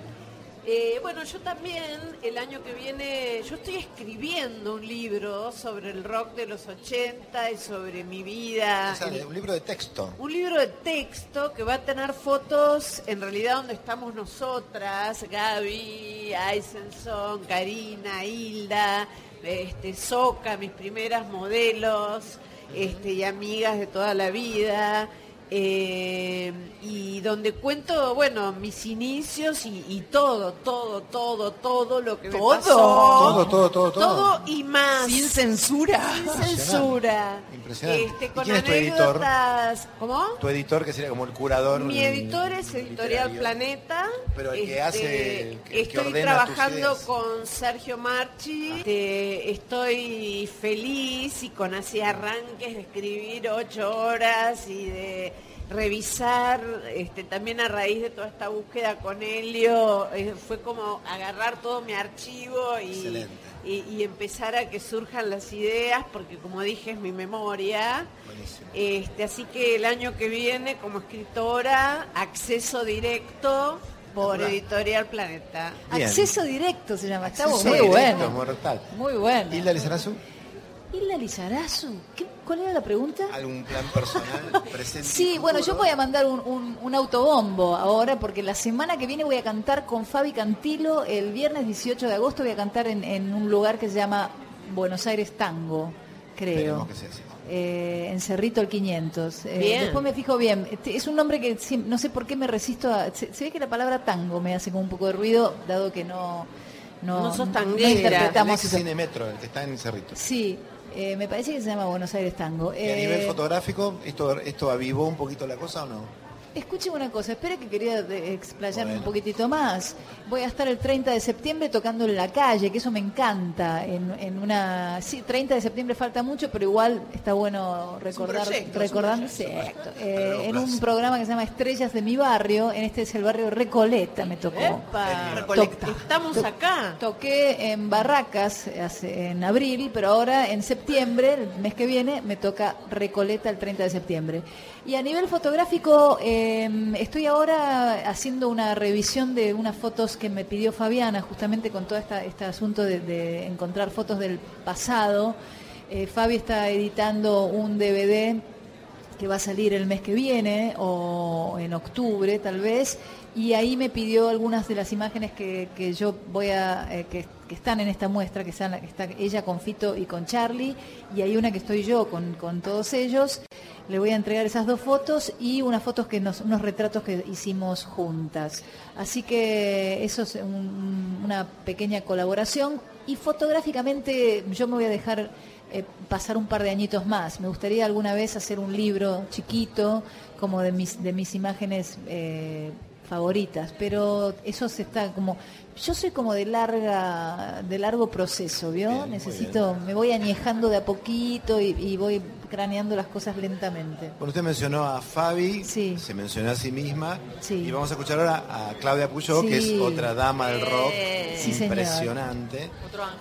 Eh, bueno, yo también el año que viene, yo estoy escribiendo un libro sobre el rock de los 80 y sobre mi vida. O sea, El- un libro de texto. un libro de texto que va a tener fotos en realidad donde estamos nosotras, Gaby, Aisenson, Karina, Hilda, este, Soca, mis primeras modelos este, y amigas de toda la vida. Eh, y donde cuento, bueno, mis inicios y, y todo, todo, todo, todo lo que me ¿Todo? pasó. Todo, todo, todo, todo. Todo y más. Sin censura. Sin censura. Impresionante. Este, ¿Y con quién es tu editor? ¿Cómo? Tu editor, que sería como el curador. Mi editor es Editorial literario. Planeta. Pero el que Este, hace, el que- el que estoy ordena trabajando ideas. con Sergio Marchi. Este, estoy feliz y con así arranques de escribir ocho horas y de revisar, este, también a raíz de toda esta búsqueda con Helio, eh, fue como agarrar todo mi archivo y, y, y empezar a que surjan las ideas, porque como dije es mi memoria. Buenísimo. Este, así que el año que viene, como escritora, acceso directo por Hola. Editorial Planeta. Bien. Acceso directo se llama. Está muy bueno. mortal. Muy bueno. Hilda Lizarazu, Hilda Lizarazu. ¿Qué- ¿Cuál era la pregunta? ¿algún plan personal presente? y Sí, bueno, yo voy a mandar un, un- un autobombo ahora porque la semana que viene voy a cantar con Fabi Cantilo. El viernes 18 de agosto voy a cantar en, en un lugar que se llama Buenos Aires Tango, creo. Esperemos que sea así. Eh, en Cerrito el 500. Eh, Bien. Después me fijo bien. Este, Es un nombre que no sé por qué me resisto a... Se, se ve que la palabra tango me hace como un poco de ruido, dado que no... No, No sos no tanguera. interpretamos El el que está en Cerrito. Sí, eh, me parece que se llama Buenos Aires Tango. ¿Y a nivel Eh, fotográfico, esto, esto avivó un poquito la cosa o no? Escuchen una cosa, espera que quería de- explayarme un poquitito más. Voy a estar el 30 de septiembre tocando en la calle, que eso me encanta. En, en una, sí, 30 de septiembre falta mucho, pero igual está bueno recordar, exacto. Eh, en un programa que se llama Estrellas de mi barrio. En este es el barrio Recoleta, me tocó. Epa, Recolecta. estamos To- acá. Toqué en Barracas hace- en abril, pero ahora en septiembre, el mes que viene, me toca Recoleta el 30 de septiembre. Y a nivel fotográfico, eh, estoy ahora haciendo una revisión de unas fotos que me pidió Fabiana, justamente con todo este asunto de, de encontrar fotos del pasado. Eh, Fabi está editando un DVD que va a salir el mes que viene o en octubre tal vez y ahí me pidió algunas de las imágenes que, que yo voy a eh, que, están en esta muestra que están está ella con Fito y con Charlie y hay una que estoy yo con, con todos ellos. Le voy a entregar esas dos fotos y unas fotos que nos, unos retratos que hicimos juntas. Así que eso es un- una pequeña colaboración. Y fotográficamente yo me voy a dejar eh, pasar un par de añitos más. Me gustaría alguna vez hacer un libro chiquito, como de mis, de mis imágenes eh, favoritas, pero eso se está como... Yo soy como de larga, de largo proceso, ¿vio? Bien, Necesito, me voy añejando de a poquito y, y voy craneando las cosas lentamente. Bueno, usted mencionó a Fabi, Sí. se mencionó a sí misma, Sí. y vamos a escuchar ahora a Claudia Puyó, que es otra dama del rock, impresionante,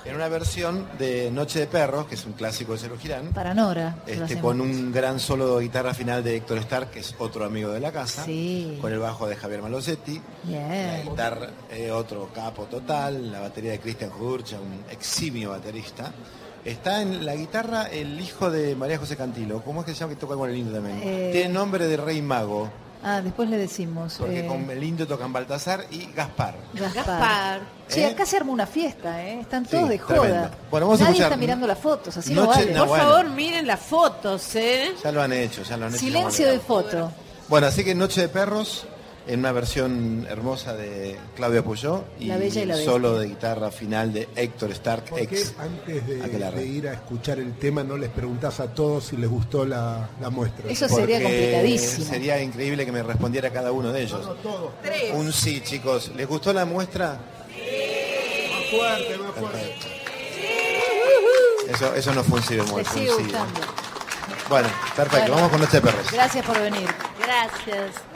en una versión de Noche de Perros, que es un clásico de Cero Girán, Para Nora. este, con un gran solo de guitarra final de Héctor Stark, que es otro amigo de la casa, Sí. con el bajo de Javier Malosetti, la guitarra, eh, otro capo total, la batería de Cristian Judurcha, un eximio baterista. Está en la guitarra el hijo de María José Cantilo, ¿cómo es que se llama que toca con el indio también? Eh, Tiene nombre de rey mago, Ah, después le decimos. porque eh, con el indio tocan Baltasar y Gaspar. Gaspar. Gaspar. Che, ¿Eh? acá se arma una fiesta, ¿eh? Están todos Sí, de joda. tremendo. Bueno, vamos a Nadie escuchar- está mirando las fotos, así no Noche- vale. no, Por bueno. favor, miren las fotos, ¿eh? Ya lo han hecho, ya lo han hecho. Silencio de lo foto. Bueno, así que Noche de Perros, en una versión hermosa de Claudia Puyó y La Bella y la el Bestia. solo de guitarra final de Héctor Stark, ¿Por qué ex antes de, ir a escuchar el tema no les preguntás a todos si les gustó la, la muestra? Eso sería Porque complicadísimo. Sería increíble que me respondiera cada uno de ellos. Un sí, chicos. ¿Les gustó la muestra? Más fuerte, más fuerte. Eso, eso no fue un sí bemol, fue un sí. Bueno, perfecto. Bueno. Vamos con de Perros. Gracias por venir. Gracias.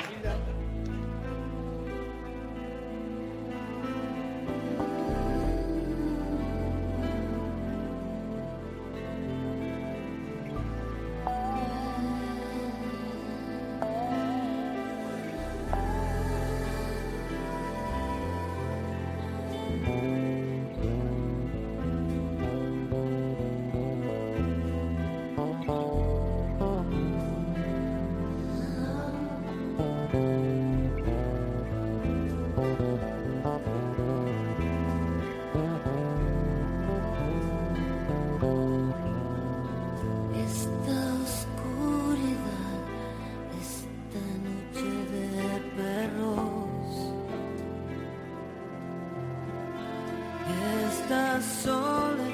Esta soledad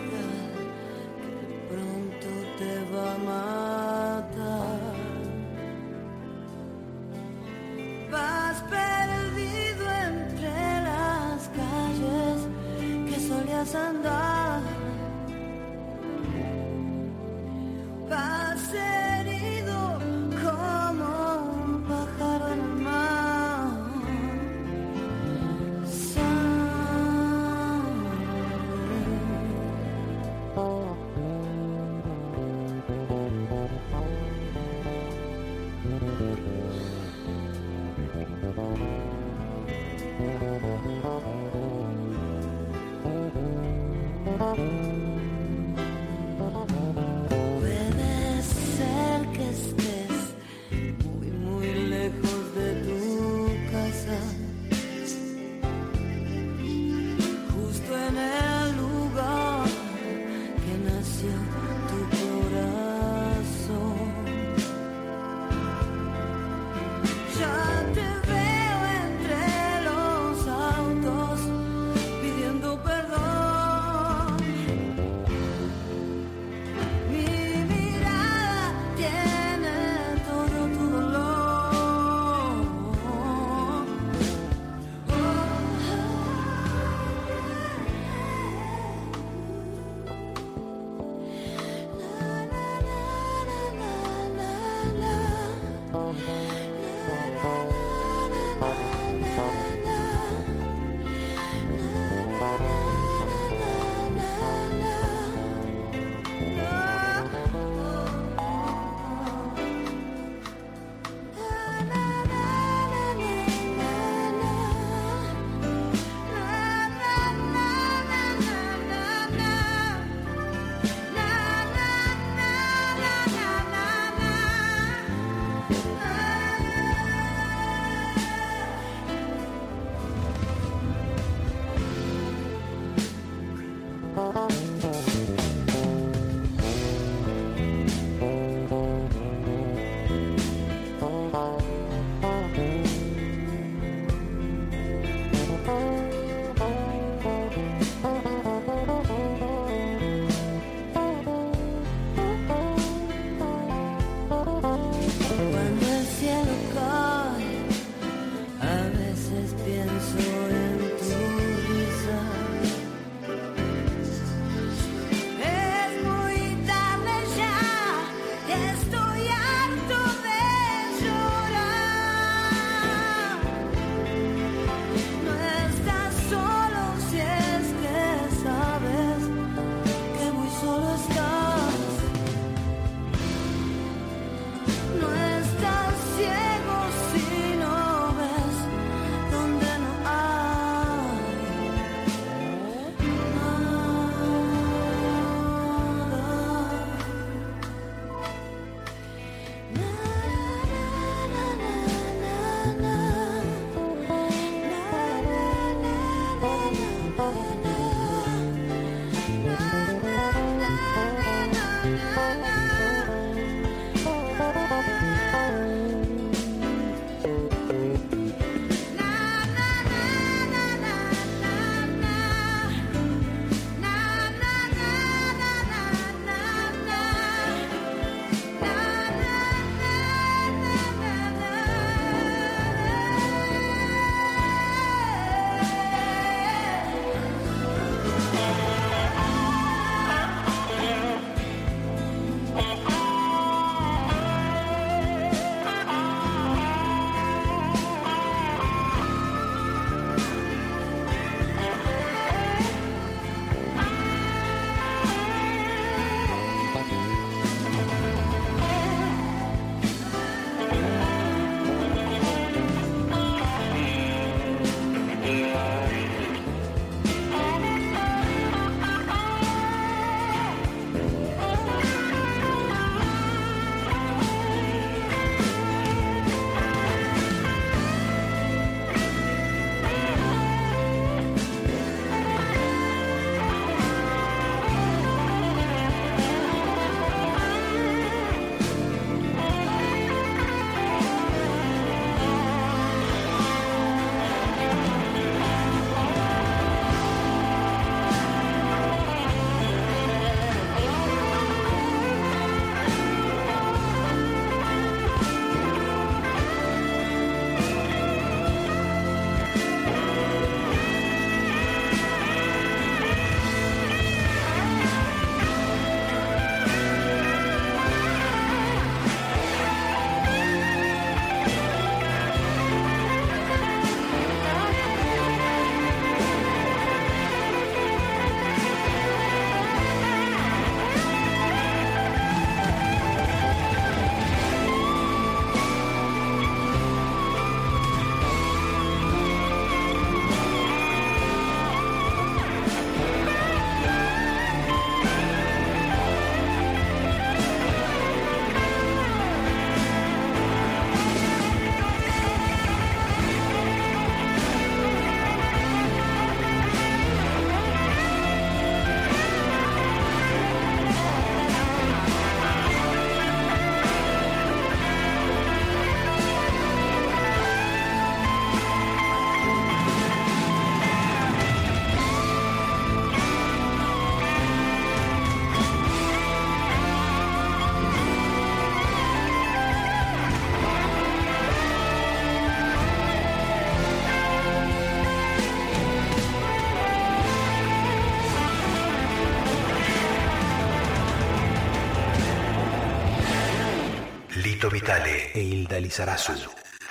Vitale e Hilda Lizarazu.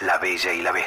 La Bella y la Bestia.